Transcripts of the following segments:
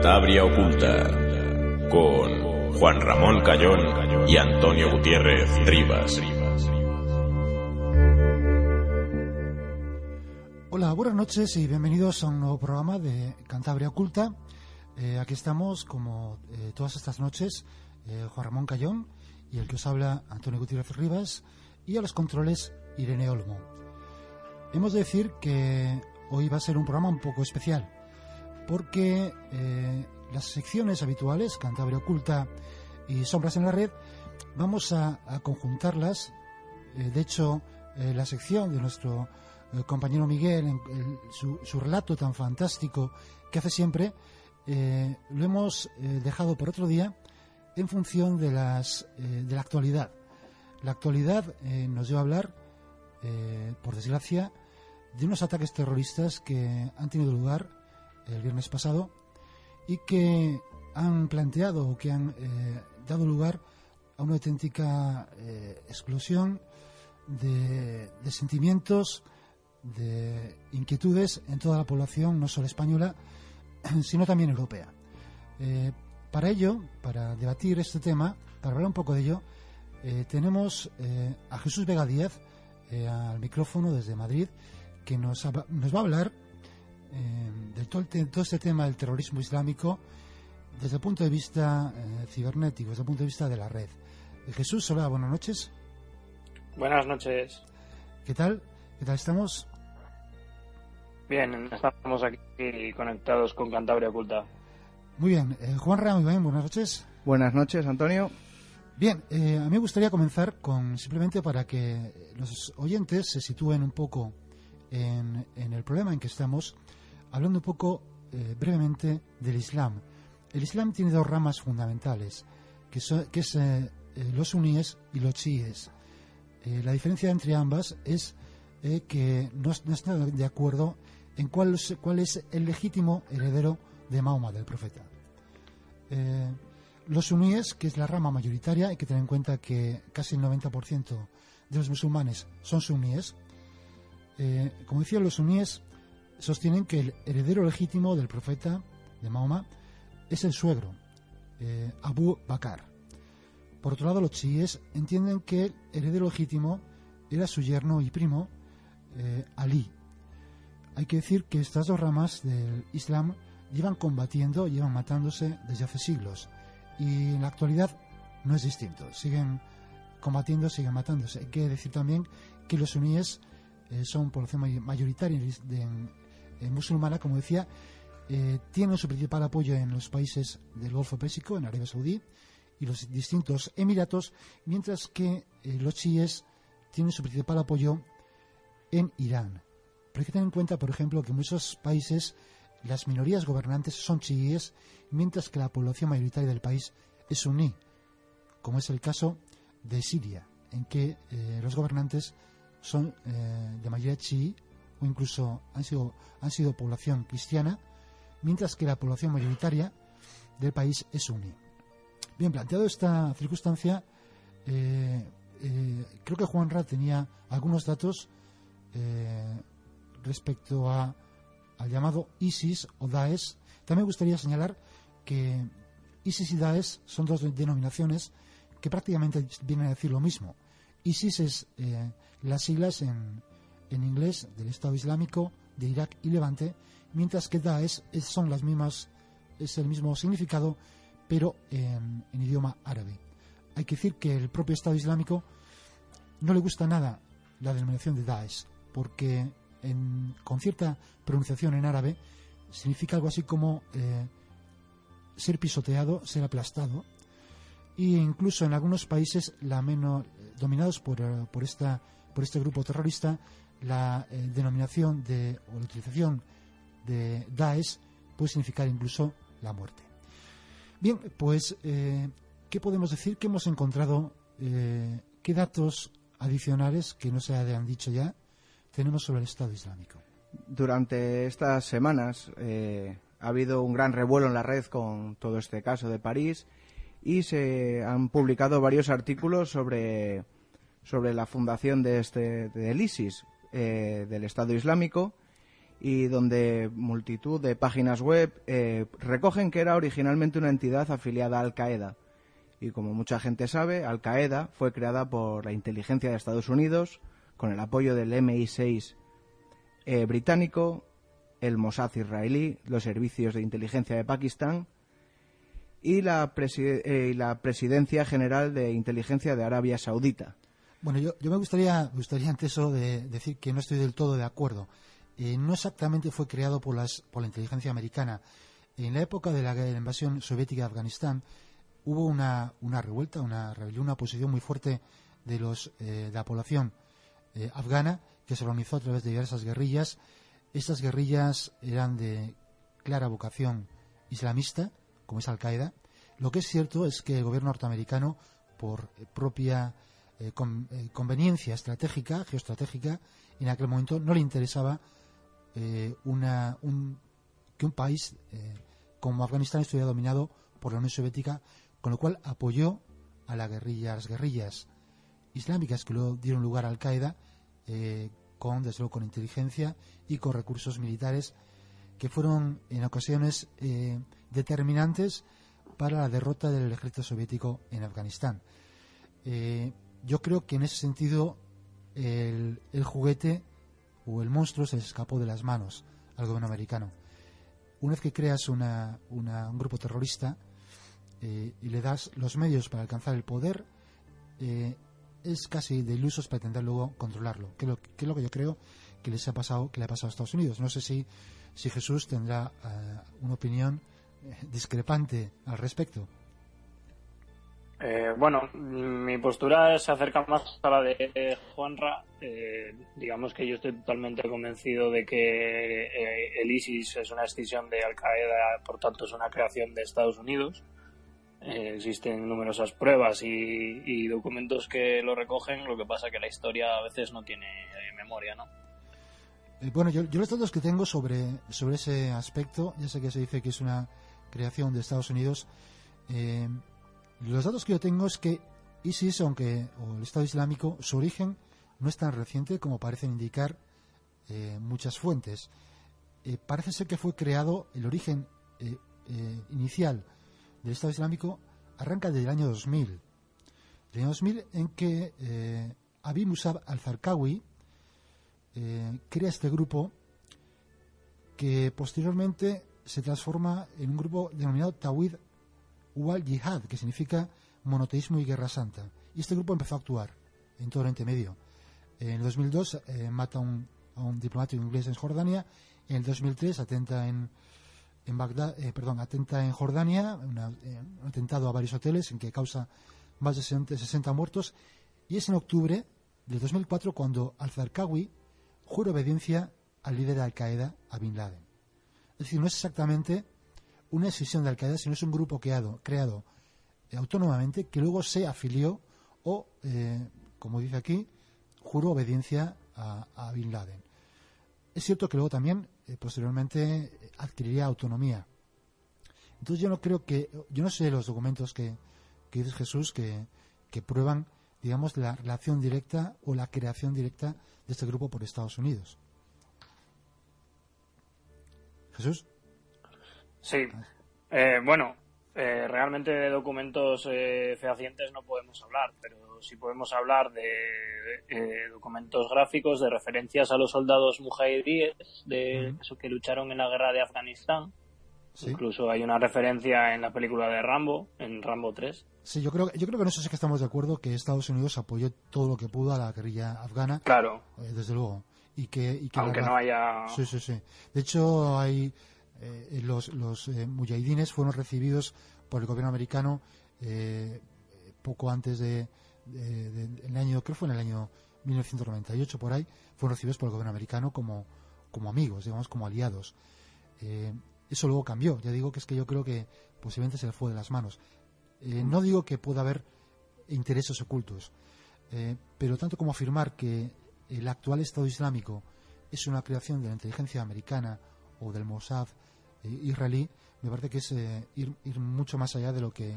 Cantabria Oculta con Juan Ramón Cayón y Antonio Gutiérrez Rivas. Hola, buenas noches y bienvenidos a un nuevo programa de Cantabria Oculta. Eh, aquí estamos, como eh, todas estas noches, eh, Juan Ramón Cayón y el que os habla Antonio Gutiérrez Rivas y a los controles Irene Olmo. Hemos de decir que hoy va a ser un programa un poco especial porque eh, las secciones habituales, Cantabria Oculta y Sombras en la Red, vamos a, conjuntarlas. Eh, de hecho, eh, la sección de nuestro compañero Miguel, su, relato tan fantástico que hace siempre, lo hemos dejado por otro día en función de, las, de la actualidad. La actualidad nos lleva a hablar, por desgracia, de unos ataques terroristas que han tenido lugar el viernes pasado y que han planteado o que han eh, dado lugar a una auténtica eh, explosión de, sentimientos, de inquietudes en toda la población, no solo española, sino también europea. Eh, para ello, para debatir este tema, para hablar un poco de ello, tenemos a Jesús Vega Díaz al micrófono desde Madrid, que nos, nos va a hablar eh, de todo, este tema del terrorismo islámico desde el punto de vista eh, cibernético, desde el punto de vista de la red. Eh, Jesús, hola, buenas noches. Buenas noches. ¿Qué tal? ¿Qué tal estamos? Bien, estamos aquí conectados con Cantabria Oculta. Muy bien. Juan Ramos, bien, buenas noches. Buenas noches, Antonio. Bien, a mí me gustaría comenzar con simplemente para que los oyentes se sitúen un poco en, en el problema en que estamos hablando un poco eh, brevemente del Islam. El Islam tiene dos ramas fundamentales, que, son, que es eh, eh, los suníes y los chiíes. la diferencia entre ambas es que no, están de acuerdo en cuál, cuál es el legítimo heredero de Mahoma, del profeta. los suníes, que es la rama mayoritaria, hay que tener en cuenta que casi el 90% de los musulmanes son suníes. como decía, los suníes sostienen que el heredero legítimo del profeta de Mahoma es el suegro, eh, Abu Bakr. Por otro lado, los chiíes entienden que el heredero legítimo era su yerno y primo, eh, Ali. Hay que decir que estas dos ramas del Islam llevan combatiendo, llevan matándose desde hace siglos. Y en la actualidad no es distinto. Siguen combatiendo, siguen matándose. Hay que decir también que los suníes eh, son población mayoritaria en, eh, musulmana, como decía, eh, tiene su principal apoyo en los países del Golfo Pérsico, en Arabia Saudí y los distintos emiratos, mientras que eh, los chiíes tienen su principal apoyo en Irán. Pero hay que tener en cuenta, por ejemplo, que en muchos países las minorías gobernantes son chiíes, mientras que la población mayoritaria del país es suní, como es el caso de Siria, en que los gobernantes son de mayoría chií o incluso han sido, han sido población cristiana, mientras que la población mayoritaria del país es suní. Bien, planteado esta circunstancia, eh, eh, creo que Juan Ra tenía algunos datos eh, respecto a, al llamado ISIS o Daesh. También me gustaría señalar que ISIS y Daesh son dos denominaciones que prácticamente vienen a decir lo mismo. ISIS es las siglas en, en inglés del Estado Islámico de Irak y Levante, mientras que Daesh son las mismas, es el mismo significado, pero en, idioma árabe. Hay que decir que el propio Estado Islámico no le gusta nada la denominación de Daesh, porque con cierta pronunciación en árabe significa algo así como eh, ser pisoteado, ser aplastado, e incluso en algunos países la menos, dominados por, eh, por, esta, por este grupo terrorista, la eh, denominación de, o la utilización de Daesh puede significar incluso la muerte. Bien, pues, ¿qué podemos decir? ¿Qué hemos encontrado? ¿Qué datos adicionales que no se han dicho ya tenemos sobre el Estado Islámico? Durante estas semanas eh, ha habido un gran revuelo en la red con todo este caso de París y se han publicado varios artículos sobre, sobre la fundación de este del ISIS, eh, del Estado Islámico, y donde multitud de páginas web eh, recogen que era originalmente una entidad afiliada a Al Qaeda. Y como mucha gente sabe, Al Qaeda fue creada por la inteligencia de Estados Unidos con el apoyo del MI6 eh, británico, el Mossad israelí, los servicios de inteligencia de Pakistán y la Presidencia General de Inteligencia de Arabia Saudita. Bueno, yo, me gustaría, gustaría ante eso de decir que no estoy del todo de acuerdo. Eh, no exactamente fue creado por, las, por la inteligencia americana. En la época de la, invasión soviética de Afganistán hubo una, una revuelta, una rebelión, una posición muy fuerte de, los, de la población eh, afgana que se organizó a través de diversas guerrillas. Estas guerrillas eran de clara vocación islamista, como es Al-Qaeda. Lo que es cierto es que el gobierno norteamericano, por propia eh, conveniencia estratégica, geoestratégica, en aquel momento no le interesaba eh, una, que un país como Afganistán estuviera dominado por la Unión Soviética, con lo cual apoyó a las guerrillas islámicas que luego dieron lugar a Al-Qaeda eh, con, desde luego, con inteligencia y con recursos militares que fueron en ocasiones eh, determinantes para la derrota del ejército soviético en Afganistán. Eh, yo creo que en ese sentido el, juguete o el monstruo se escapó de las manos al gobierno americano. Una vez que creas un grupo terrorista y le das los medios para alcanzar el poder, es casi de ilusos pretender luego controlarlo, que, es lo que yo creo que les ha pasado, que le ha pasado a Estados Unidos. No sé si, si Jesús tendrá eh, una opinión eh, discrepante al respecto. Eh, bueno, mi postura se acerca más a la de Juanra. digamos que yo estoy totalmente convencido de que el ISIS es una extinción de Al Qaeda, por tanto es una creación de Estados Unidos. Eh, existen numerosas pruebas y, documentos que lo recogen, lo que pasa que la historia a veces no tiene eh, memoria, ¿no? Eh, bueno, yo, los datos que tengo sobre, sobre ese aspecto, ya sé que se dice que es una creación de Estados Unidos, los datos que yo tengo es que ISIS, aunque o el Estado Islámico, su origen no es tan reciente como parecen indicar muchas fuentes. parece ser que fue creado el origen inicial del Estado Islámico arranca desde el año 2000. El año 2000 en que eh, Abi Musab al-Zarqawi eh, crea este grupo que posteriormente se transforma en un grupo denominado Tawid wal Jihad, que significa monoteísmo y guerra santa. Y este grupo empezó a actuar en todo Oriente Medio. En el 2002 eh, mata a un diplomático inglés en Jordania. En el 2003 atenta en, en Bagdad, eh, perdón, atenta en Jordania, eh, un atentado a varios hoteles en que causa más de 60, muertos. Y es en octubre del 2004 cuando al-Zarqawi jura obediencia al líder de Al-Qaeda, a Bin Laden. Es decir, no es exactamente una decisión de Al-Qaeda, sino es un grupo creado, creado eh, autónomamente que luego se afilió o, como dice aquí, juró obediencia a, Bin Laden. Es cierto que luego también eh, posteriormente adquiriría autonomía. Entonces yo no creo que, yo no sé los documentos que, dice Jesús que, prueban, digamos, la relación directa o la creación directa de este grupo por Estados Unidos. Jesús. Sí. Eh, bueno, eh, realmente de documentos fehacientes no podemos hablar, pero si podemos hablar de eh, documentos gráficos, de referencias a los soldados mujahidíes de eso que lucharon en la guerra de Afganistán. Incluso hay una referencia en la película de Rambo, en Rambo 3. Sí, yo creo, yo creo que en eso sí que estamos de acuerdo que Estados Unidos apoyó todo lo que pudo a la guerrilla afgana. Claro. Eh, desde luego. y que, y que Aunque la- no haya... Sí, sí, sí. De hecho, hay eh, los, los eh, mujahidines fueron recibidos por el gobierno americano eh, poco antes de, de- de- el año, creo fue en el año 1998 por ahí, fueron recibidos por el gobierno americano como, como amigos, digamos, como aliados. Eh, eso luego cambió. Ya digo que es que yo creo que posiblemente se le fue de las manos. Eh, no digo que pueda haber intereses ocultos, eh, pero tanto como afirmar que el actual Estado Islámico es una creación de la inteligencia americana o del Mossad eh, israelí, me parece que es eh, ir, ir mucho más allá de lo que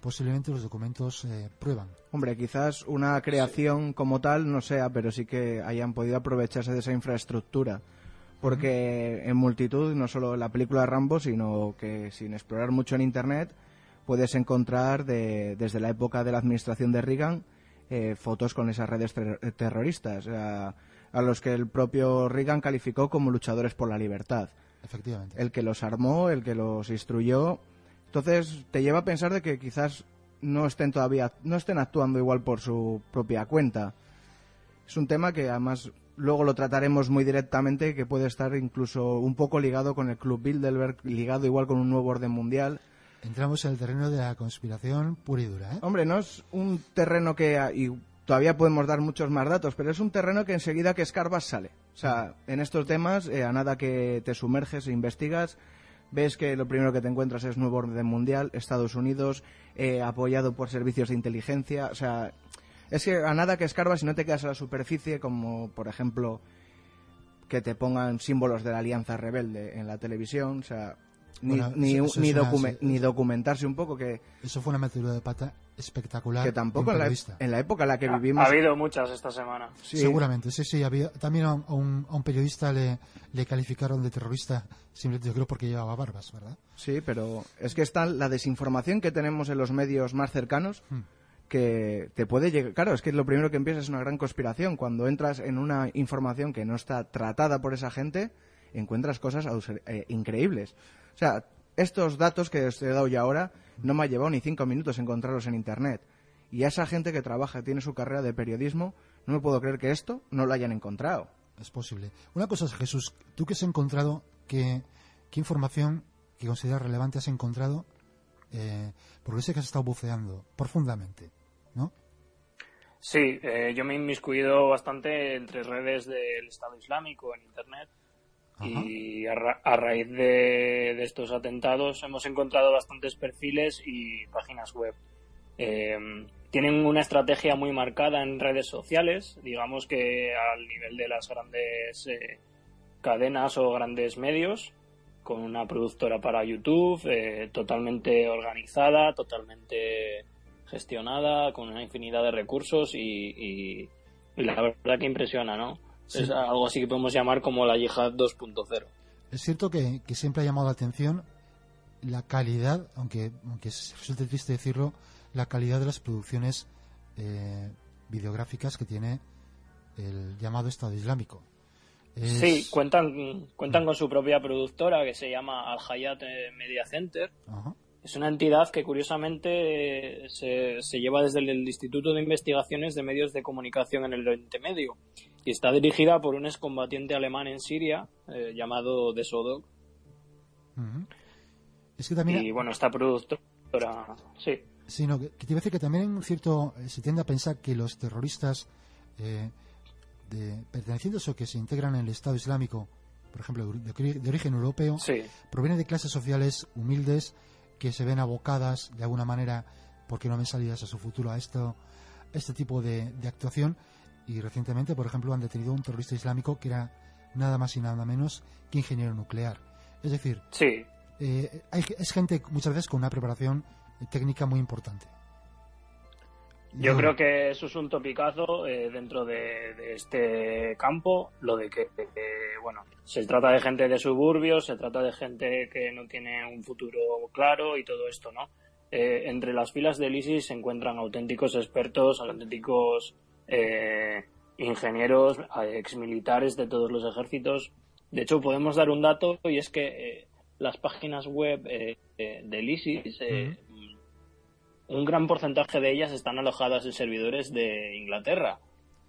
posiblemente los documentos eh, prueban. Hombre, quizás una creación como tal no sea, pero sí que hayan podido aprovecharse de esa infraestructura. Porque en multitud, no solo la película Rambo, sino que sin explorar mucho en Internet, puedes encontrar de- desde la época de la administración de Reagan eh, fotos con esas redes ter- terroristas, o sea, a los que el propio Reagan calificó como luchadores por la libertad Efectivamente. el que los armó, el que los instruyó. Entonces te lleva a pensar de que quizás no estén todavía, no estén actuando igual por su propia cuenta. Es un tema que además luego lo trataremos muy directamente, que puede estar incluso un poco ligado con el Club Bilderberg, ligado igual con un nuevo orden mundial. Entramos en el terreno de la conspiración pura y dura. ¿eh? Hombre, no es un terreno que y todavía podemos dar muchos más datos, pero es un terreno que enseguida que escarbas sale. O sea, en estos temas, eh, a nada que te sumerges e investigas, ves que lo primero que te encuentras es nuevo orden mundial, Estados Unidos, eh, apoyado por servicios de inteligencia. O sea, es que a nada que escarbas y no te quedas a la superficie, como por ejemplo que te pongan símbolos de la Alianza Rebelde en la televisión, o sea, ni, Bueno, ni, eso- eso ni una- documentarse un poco que Eso fue una metedura de pata espectacular. que tampoco en la, en la época en la que Ha, vivimos ha habido muchas esta semana. sí, Seguramente, sí, sí. Había, también a un, a un- periodista le, le calificaron de terrorista, simplemente yo creo porque llevaba barbas, ¿verdad? sí pero es que está la desinformación que tenemos en los medios más cercanos Hmm. que te puede llegar claro es que lo primero que empieza es una gran conspiración cuando entras en una información que no está tratada por esa gente encuentras cosas eh, increíbles o sea estos datos que os he dado ya ahora no me ha llevado ni cinco minutos encontrarlos en internet y a esa gente que trabaja tiene su carrera de periodismo no me puedo creer que esto no lo hayan encontrado Es posible. Una cosa es, Jesús, tú que has encontrado, ¿qué, qué información que consideras relevante has encontrado? Eh, porque sé que has estado buceando profundamente, ¿no? Sí, eh, yo me he inmiscuido bastante entre redes del Estado Islámico en Internet y a, ra- a raíz de, estos atentados hemos encontrado bastantes perfiles y páginas web. Eh, tienen una estrategia muy marcada en redes sociales, digamos que al nivel de las grandes eh, cadenas o grandes medios, con una productora para YouTube eh, totalmente organizada, totalmente gestionada, con una infinidad de recursos y la verdad que impresiona, ¿no? Sí. Es algo así que podemos llamar como la yihad 2.0. Es cierto que, que siempre ha llamado la atención la calidad, aunque, aunque es- resulte triste decirlo, la calidad de las producciones eh, videográficas que tiene el llamado Estado Islámico. Es- Sí, cuentan, cuentan con su propia productora que se llama Al Hayat eh, Media Center. Ajá. Es una entidad que curiosamente se, se lleva desde el Instituto de Investigaciones de Medios de Comunicación en el Oriente Medio y está dirigida por un excombatiente alemán en Siria eh, llamado. Es que también Y bueno, esta productora, sí, Sí, no, que, que te iba a decir que también en cierto eh, se tiende a pensar que los terroristas eh, de, pertenecientes o que se integran en el Estado Islámico, por ejemplo, de, ori- de origen europeo, sí, provienen de clases sociales humildes que se ven abocadas de alguna manera porque no ven salidas a su futuro a esto, a este tipo de, de actuación y recientemente, por ejemplo, han detenido a un terrorista islámico que era nada más y nada menos que ingeniero nuclear. Es decir, sí, eh, hay, es gente muchas veces con una preparación técnica muy importante. Yo creo que eso es un topicazo eh, dentro de, de este campo, lo de que, que, bueno, se trata de gente de suburbios, se trata de gente que no tiene un futuro claro y todo esto, ¿no? Eh, entre las filas del ISIS se encuentran auténticos expertos, auténticos eh, ingenieros, exmilitares de todos los ejércitos. De hecho, podemos dar un dato y es que eh, las páginas web eh, eh, del ISIS eh, un gran porcentaje de ellas están alojadas en servidores de Inglaterra,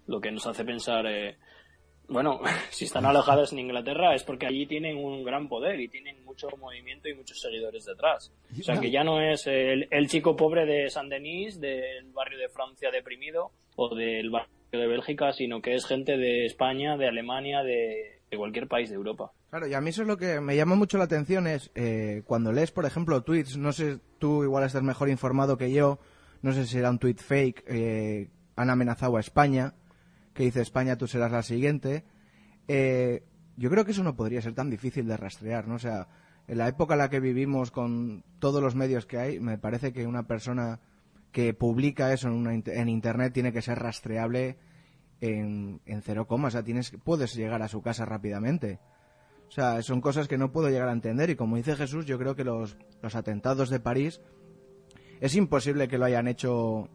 lo que nos hace pensar eh, bueno, si están alojados en Inglaterra es porque allí tienen un gran poder y tienen mucho movimiento y muchos seguidores detrás. O sea, que ya no es el, chico pobre de Saint-Denis, del barrio de Francia deprimido o del barrio de Bélgica, sino que es gente de España, de Alemania, de, cualquier país de Europa. Claro, y a mí eso es lo que me llama mucho la atención es eh, cuando lees, por ejemplo, tweets, no sé, tú igual estás mejor informado que yo, no sé si era un tweet fake, eh, han amenazado a España, que dice España, tú serás la siguiente. Eh, yo creo que eso no podría ser tan difícil de rastrear, ¿no? O sea, en la época en la que vivimos con todos los medios que hay, me parece que una persona que publica eso en, Internet tiene que ser rastreable en, en cero coma. O sea, tienes, puedes llegar a su casa rápidamente. O sea, son cosas que no puedo llegar a entender. Y como dice Jesús, yo creo que los, los atentados de París es imposible que lo hayan hecho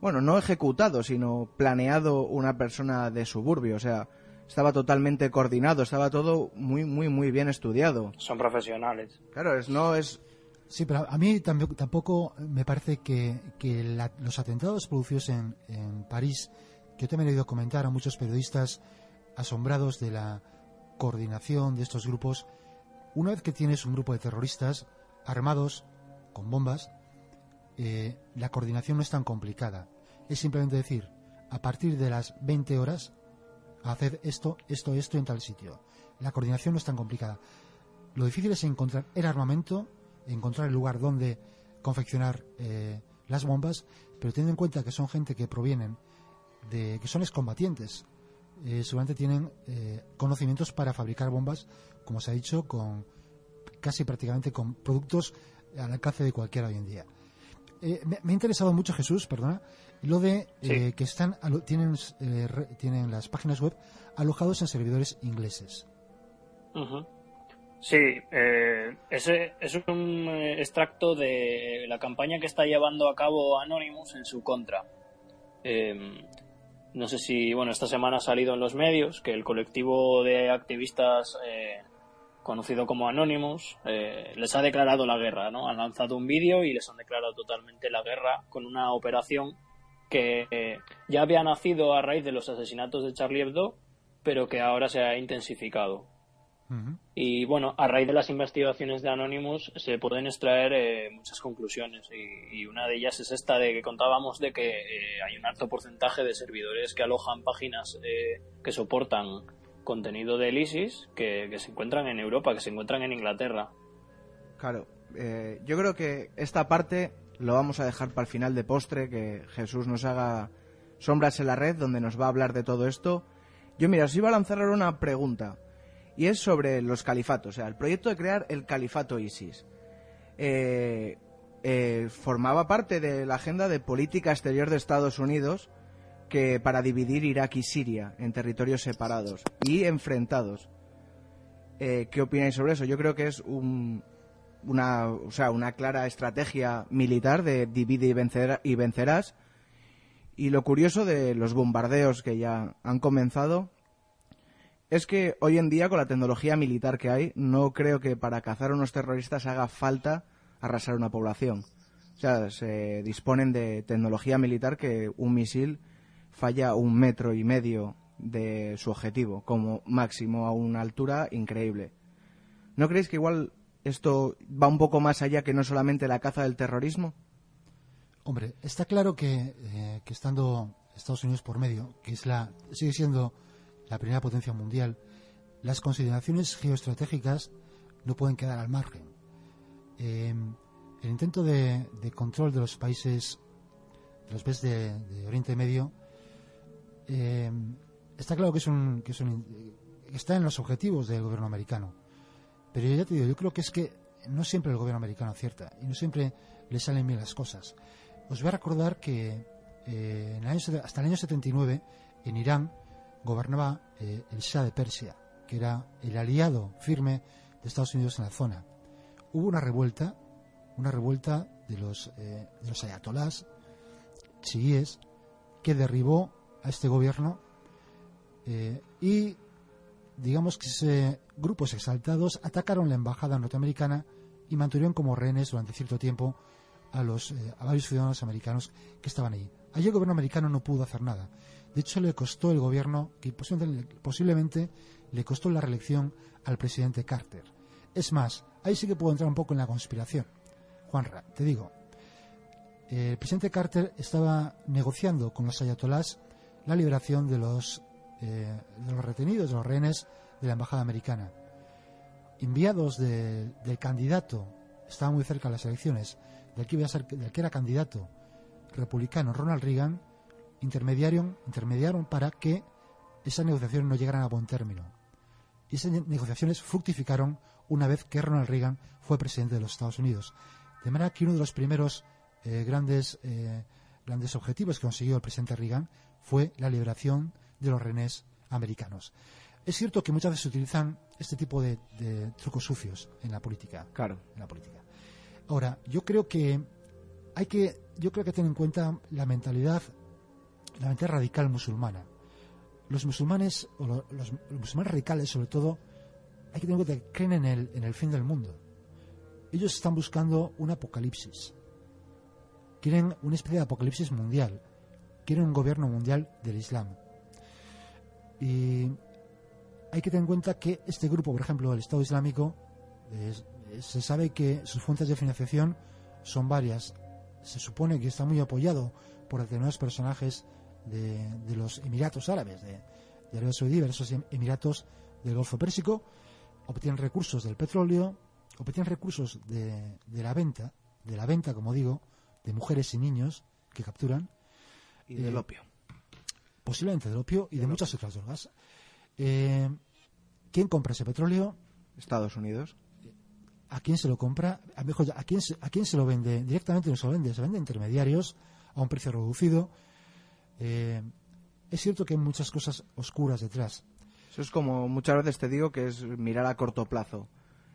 bueno, no ejecutado, sino planeado una persona de suburbio, o sea, estaba totalmente coordinado, estaba todo muy, muy, muy bien estudiado. Son profesionales. Claro, es, no es... Sí, pero a mí tampoco, me parece que, los atentados producidos en, en París, que yo también he oído comentar a muchos periodistas asombrados de la coordinación de estos grupos, una vez que tienes un grupo de terroristas armados con bombas, eh, la coordinación no es tan complicada es simplemente decir, a partir de las 20 horas, hacer esto, esto, esto en tal sitio. La coordinación no es tan complicada. Lo difícil es encontrar el armamento, encontrar el lugar donde confeccionar eh, las bombas, pero teniendo en cuenta que son gente que provienen de que son excombatientes, eh, seguramente tienen eh, conocimientos para fabricar bombas, como se ha dicho, con casi prácticamente con productos al alcance de cualquiera hoy en día. me, me, ha interesado mucho Jesús, perdona, lo de eh, que están tienen, eh, tienen las páginas web alojados en servidores ingleses. Sí, eh, ese es un extracto de la campaña que está llevando a cabo Anonymous en su contra. Em, no sé si, bueno, esta semana ha salido en los medios que el colectivo de activistas conocido como Anonymous les ha declarado la guerra, ¿no? Han lanzado un vídeo y les han declarado totalmente la guerra con una operación que ya había nacido a raíz de los asesinatos de Charlie Hebdo, pero que ahora se ha intensificado. Y bueno, a raíz de las investigaciones de Anonymous se pueden extraer eh, muchas conclusiones y, una de ellas es esta de que contábamos de que eh, hay un alto porcentaje de servidores que alojan páginas eh, que soportan contenido del ISIS que, que, se encuentran en Europa, que se encuentran en Inglaterra. Claro, yo creo que esta parte lo vamos a dejar para el final de postre, que Jesús nos haga sombras en la red, donde nos va a hablar de todo esto. Yo, mira, os iba a lanzar ahora una pregunta, y es sobre los califatos, o sea, el proyecto de crear el califato ISIS. Eh, eh, formaba parte de la agenda de política exterior de Estados Unidos que para dividir Irak y Siria en territorios separados y enfrentados. Eh, ¿Qué opináis sobre eso? Yo creo que es un, una, o sea, una clara estrategia militar de divide y, vencer, y vencerás. Y lo curioso de los bombardeos que ya han comenzado es que hoy en día, con la tecnología militar que hay, no creo que para cazar a unos terroristas haga falta arrasar una población. O sea, se disponen de tecnología militar que un misil falla un metro y medio de su objetivo, como máximo a una altura increíble. ¿No creéis que igual esto va un poco más allá que no solamente la caza del terrorismo? Hombre, está claro que, eh, que estando Estados Unidos por medio, que es la, sigue siendo la primera potencia mundial, las consideraciones geoestratégicas no pueden quedar al margen. Em, el intento de, control de los países, de los países de, Oriente Medio, em, está claro que, es un, que, es un, está en los objetivos del gobierno americano. Pero ya te digo, yo creo que es que no siempre el gobierno americano acierta y no siempre le salen bien las cosas. Os voy a recordar que eh, hasta el año 79 en Irán gobernaba eh, el Shah de Persia, que era el aliado firme de Estados Unidos en la zona. Hubo una revuelta, una revuelta de los, eh, los ayatolás chiíes que derribó a este gobierno y digamos que grupos exaltados atacaron la embajada norteamericana y mantuvieron como rehenes durante cierto tiempo a, los, eh, a varios ciudadanos americanos que estaban allí. Allí el gobierno americano no pudo hacer nada. De hecho, le costó el gobierno, que posiblemente, le costó la reelección al presidente Carter. Es más, ahí sí que puedo entrar un poco en la conspiración. Juanra, te digo, el presidente Carter estaba negociando con los ayatolás la liberación de los, eh, retenidos, de los rehenes de la embajada americana. Enviados de- del candidato, estaba muy cerca de las elecciones, del que, iba a ser, del que era candidato republicano Ronald Reagan, intermediaron, intermediaron para que esas negociaciones no llegaran a buen término. Y esas ne- negociaciones fructificaron una vez que Ronald Reagan fue presidente de los Estados Unidos. De manera que uno de los primeros eh, grandes, eh, grandes objetivos que consiguió el presidente Reagan fue la liberación de los rehenes americanos. Es cierto que muchas veces se utilizan este tipo de, de trucos sucios en la política. Claro. En la política. Ahora, yo creo que hay que, yo creo que tener en cuenta la mentalidad, la mentalidad radical musulmana. Los musulmanes, o lo- los, musulmanes radicales, sobre todo, hay que tener en cuenta que creen en el, en el fin del mundo. Ellos están buscando un apocalipsis. Quieren una especie de apocalipsis mundial. Quieren un gobierno mundial del Islam. Y hay que tener en cuenta que este grupo, por ejemplo, el Estado Islámico, se sabe que sus fuentes de financiación son varias. Se supone que está muy apoyado por determinados personajes de, de los Emiratos Árabes, de, de Arabia Saudí, de esos Emiratos del Golfo Pérsico. Obtienen recursos del petróleo, obtienen recursos de, de la venta, de la venta, como digo, de mujeres y niños que capturan Y del Eh, opio. posiblemente del opio y de muchas otras drogas. Eh, ¿Quién compra ese petróleo? Estados Unidos. ¿A quién se lo compra? A, mejor, ¿a, quién se, ¿A quién se lo vende? Directamente no se lo vende, se vende a intermediarios a un precio reducido. Eh, es cierto que hay muchas cosas oscuras detrás. Eso es como muchas veces te digo que es mirar a corto plazo.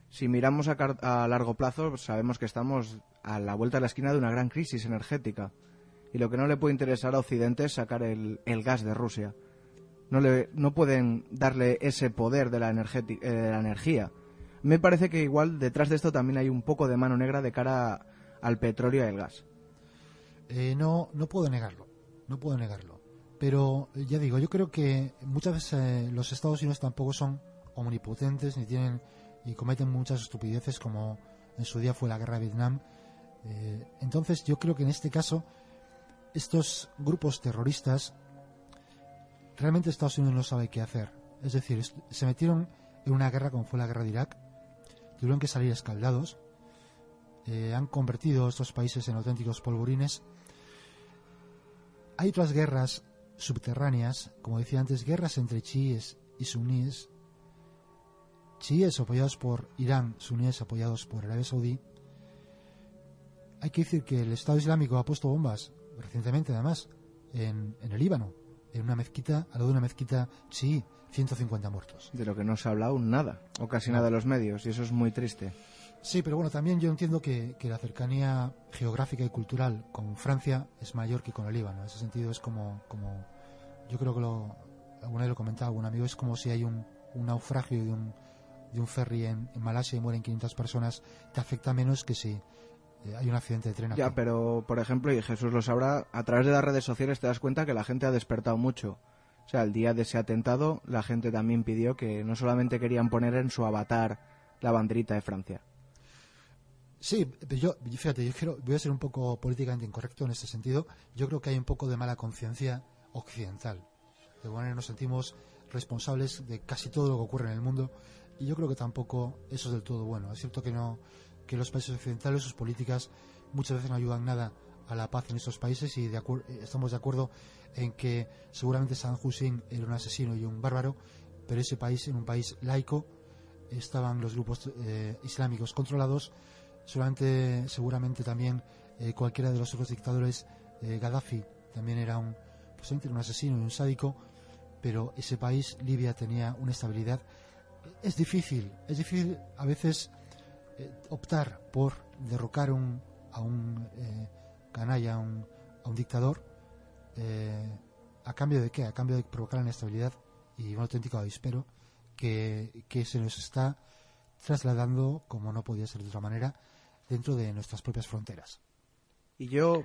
Si miramos a, largo plazo, pues sabemos que estamos a la vuelta de la esquina de una gran crisis energética. Y lo que no le puede interesar a Occidente es sacar el, el gas de Rusia. No, le, no pueden darle ese poder de la, eh, de la energía. Me parece que igual detrás de esto también hay un poco de mano negra de cara al petróleo y al gas. Eh, no, no puedo negarlo, no puedo negarlo. Pero eh, ya digo, yo creo que muchas veces eh, los Estados Unidos tampoco son omnipotentes ni tienen y cometen muchas estupideces como en su día fue la guerra de Vietnam. Eh, entonces yo creo que en este caso estos grupos terroristas realmente Estados Unidos no sabe qué hacer. Es decir, se metieron en una guerra como fue la guerra de Irak, tuvieron que salir escaldados, han convertido estos países en auténticos polvorines. Hay otras guerras subterráneas, como decía antes, guerras entre chiíes y suníes. Chiíes apoyados por Irán, suníes apoyados por Arabia Saudí. Hay que decir que el Estado Islámico ha puesto bombas, recientemente además, en, en el Líbano, en una mezquita, al lado de una mezquita chií, 150 muertos. De lo que no se ha hablado nada, o casi nada de los medios, y eso es muy triste. Sí, pero bueno, también yo entiendo que, que la cercanía geográfica y cultural con Francia es mayor que con el Líbano. En ese sentido es como, como yo creo que lo, alguna vez lo comentaba algún amigo, es como si hay un, un naufragio de un, de un ferry en, en Malasia y mueren 500 personas, te afecta menos que si eh, hay un accidente de tren aquí. Ya, pero por ejemplo, y Jesús lo sabrá, a través de las redes sociales te das cuenta que la gente ha despertado mucho. O sea, el día de ese atentado, la gente también pidió que no solamente querían poner en su avatar la banderita de Francia. Sí, pero yo, fíjate, yo quiero, voy a ser un poco políticamente incorrecto en este sentido. Yo creo que hay un poco de mala conciencia occidental. De manera nos sentimos responsables de casi todo lo que ocurre en el mundo y yo creo que tampoco eso es del todo bueno. Es cierto que no, que los países occidentales, sus políticas, muchas veces no ayudan nada a la paz en estos países y de estamos de acuerdo en que seguramente Saddam Hussein era un asesino y un bárbaro, pero ese país, en un país laico, estaban los grupos eh, islámicos controlados solamente seguramente también eh, cualquiera de los otros dictadores eh, Gaddafi también era un posiblemente un asesino y un sádico pero ese país Libia tenía una estabilidad. Es difícil es difícil a veces eh, optar por derrocar un, a un eh, canalla a un, a un dictador a cambio de qué a cambio de provocar la inestabilidad y un auténtico avispero que, que se nos está trasladando como no podía ser de otra manera dentro de nuestras propias fronteras. Y yo,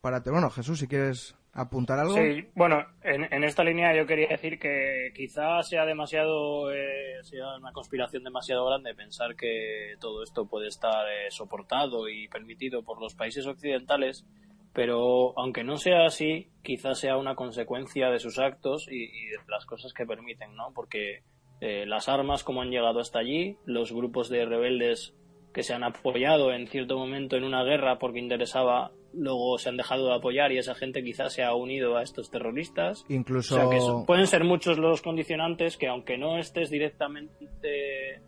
para te, bueno, Jesús, si quieres apuntar algo? Sí, bueno, en, en, esta línea yo quería decir que quizá sea demasiado, eh, sea una conspiración demasiado grande pensar que todo esto puede estar eh, soportado y permitido por los países occidentales, pero aunque no sea así, quizá sea una consecuencia de sus actos y, y de las cosas que permiten, ¿no? Porque eh, las armas, como han llegado hasta allí, los grupos de rebeldes que se han apoyado en cierto momento en una guerra porque interesaba luego se han dejado de apoyar y esa gente quizás se ha unido a estos terroristas. Incluso. O sea que pueden ser muchos los condicionantes que, aunque no estés directamente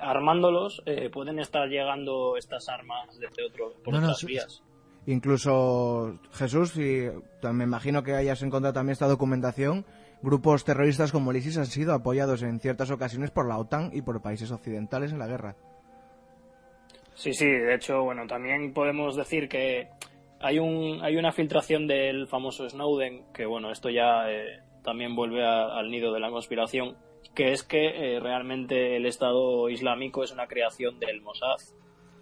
armándolos, eh, pueden estar llegando estas armas desde otro, por No, no, otras vías. Incluso, Jesús, y me imagino que hayas encontrado también esta documentación, grupos terroristas como el ISIS han sido apoyados en ciertas ocasiones por la OTAN y por países occidentales en la guerra. Sí, sí, de hecho, bueno, también podemos decir que hay un hay una filtración del famoso Snowden, que bueno, esto ya eh, también vuelve a- al nido de la conspiración, que es que eh, realmente el Estado Islámico es una creación del Mossad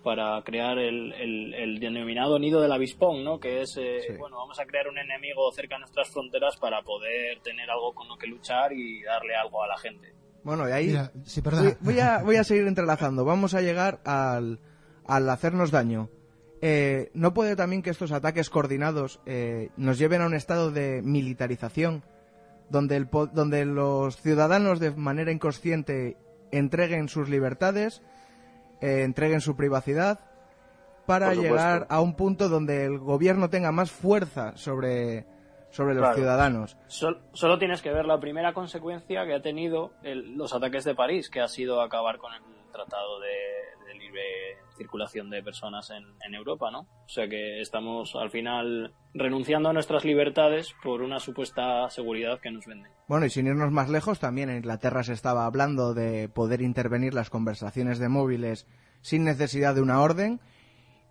para crear el, el- el denominado nido del avispón, ¿no? Que es, eh, Sí. bueno, vamos a crear un enemigo cerca de nuestras fronteras para poder tener algo con lo que luchar y darle algo a la gente. Bueno, y ahí Mira, sí, voy, voy a, voy a seguir entrelazando. Vamos a llegar al, al hacernos daño. Eh, ¿No puede también que estos ataques coordinados eh, nos lleven a un estado de militarización donde, el, po- donde los ciudadanos de manera inconsciente entreguen sus libertades, eh, entreguen su privacidad para llegar a un punto donde el gobierno tenga más fuerza sobre, sobre los Claro. ciudadanos? Sol- solo tienes que ver la primera consecuencia que ha tenido el- los ataques de París, que ha sido acabar con el tratado de libre circulación de personas en, Europa, ¿no? O sea que estamos al final renunciando a nuestras libertades por una supuesta seguridad que nos venden. Bueno, y sin irnos más lejos, también en Inglaterra se estaba hablando de poder intervenir las conversaciones de móviles sin necesidad de una orden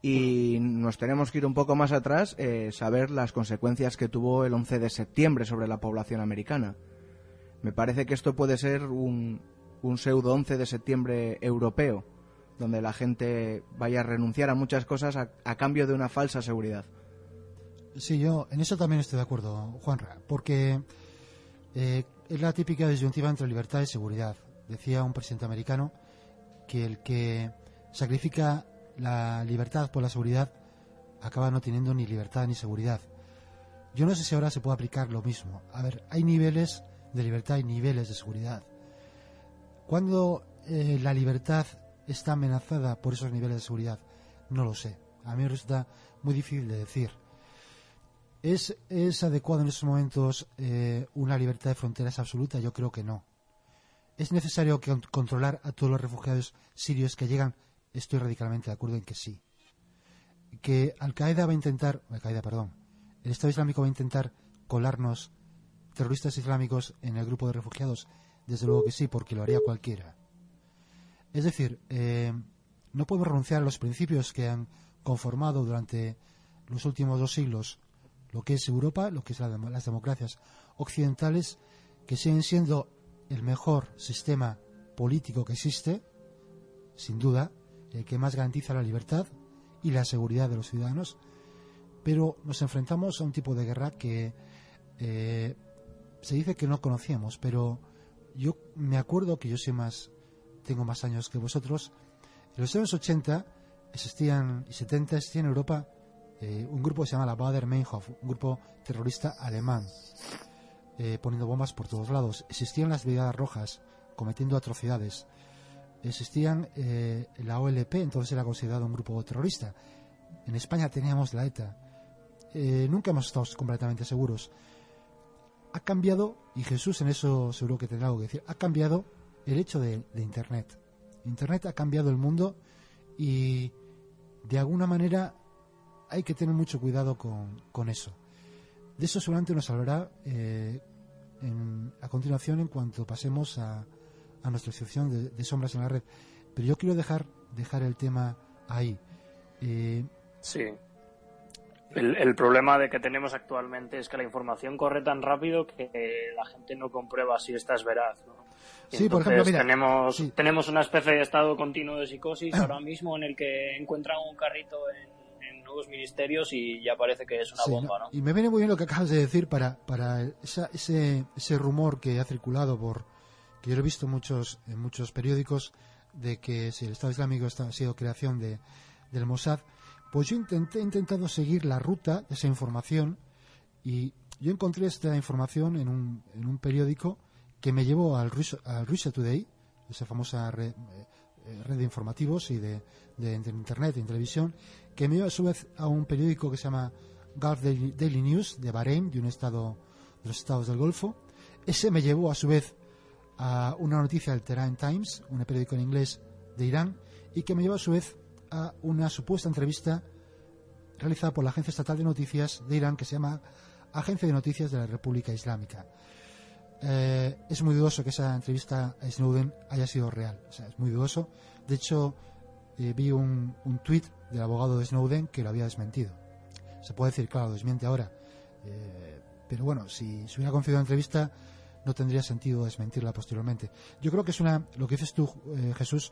y nos tenemos que ir un poco más atrás, eh, saber las consecuencias que tuvo el 11 de septiembre sobre la población americana. Me parece que esto puede ser un pseudo 11 de septiembre europeo, donde la gente vaya a renunciar a muchas cosas a, a cambio de una falsa seguridad. Sí, yo en eso también estoy de acuerdo, Juanra, porque eh, es la típica disyuntiva entre libertad y seguridad. Decía un presidente americano que el que sacrifica la libertad por la seguridad acaba no teniendo ni libertad ni seguridad. Yo no sé si ahora se puede aplicar lo mismo. A ver, hay niveles de libertad y niveles de seguridad. Cuando eh, la libertad está amenazada por esos niveles de seguridad, no lo sé. A mí me resulta muy difícil de decir. ¿Es, es adecuado en estos momentos eh, una libertad de fronteras absoluta? Yo creo que no. ¿Es necesario controlar a todos los refugiados sirios que llegan? Estoy radicalmente de acuerdo en que sí. Que Al-Qaeda va a intentar, Al-Qaeda, perdón, el Estado Islámico va a intentar colarnos terroristas islámicos en el grupo de refugiados. Desde luego que sí, porque lo haría cualquiera. Es decir, eh, no podemos renunciar a los principios que han conformado durante los últimos dos siglos lo que es Europa, lo que es las democracias occidentales, que siguen siendo el mejor sistema político que existe, sin duda, el que más garantiza la libertad y la seguridad de los ciudadanos, pero nos enfrentamos a un tipo de guerra que eh, se dice que no conocíamos, pero yo me acuerdo que yo soy más, tengo más años que vosotros. En los años 80 existían y 70 existía en Europa eh, un grupo que se llama la Bader Meinhof, un grupo terrorista alemán, eh, poniendo bombas por todos lados. Existían las Brigadas Rojas cometiendo atrocidades. Existían eh, la OLP, entonces era considerado un grupo terrorista. En España teníamos la ETA. Eh, nunca hemos estado completamente seguros. Ha cambiado, y Jesús en eso seguro que tendrá algo que decir, ha cambiado el hecho de, de Internet. Internet ha cambiado el mundo y de alguna manera hay que tener mucho cuidado con, con eso. De eso seguramente nos hablará eh, en- a continuación en cuanto pasemos a, a nuestra sección de, sombras en la red. Pero yo quiero dejar, dejar el tema ahí. Eh, Sí. El, el problema de que tenemos actualmente es que la información corre tan rápido que la gente no comprueba si esta es veraz. ¿no? Sí, por ejemplo, mira, tenemos, sí. tenemos una especie de estado continuo de psicosis ahora mismo en el que encuentran un carrito en, en nuevos ministerios y ya parece que es una bomba, ¿no? Y me viene muy bien lo que acabas de decir para, para ese, ese rumor que ha circulado por que yo lo he visto muchos, en muchos periódicos de que si el Estado Islámico ha sido creación de, del Mossad, pues yo intenté, he intentado seguir la ruta de esa información y yo encontré esta información en un, en un periódico que me llevó al, al Russia Today, esa famosa red, eh, red de informativos y de, de, internet y televisión, que me llevó a su vez a un periódico que se llama Gulf Daily, News de Bahrein, de un estado de los estados del Golfo. Ese me llevó a su vez a una noticia del Tehran Times, un periódico en inglés de Irán, y que me llevó a su vez a una supuesta entrevista realizada por la Agencia Estatal de Noticias de Irán que se llama Agencia de Noticias de la República Islámica. Eh, es muy dudoso que esa entrevista a Snowden haya sido real. es muy dudoso. De hecho, eh, vi un, un tuit del abogado de Snowden que lo había desmentido. Se puede decir, claro, desmiente ahora. Eh, pero bueno, si se hubiera concedido la entrevista, no tendría sentido desmentirla posteriormente. Yo creo que es una, lo que dices tú, Jesús,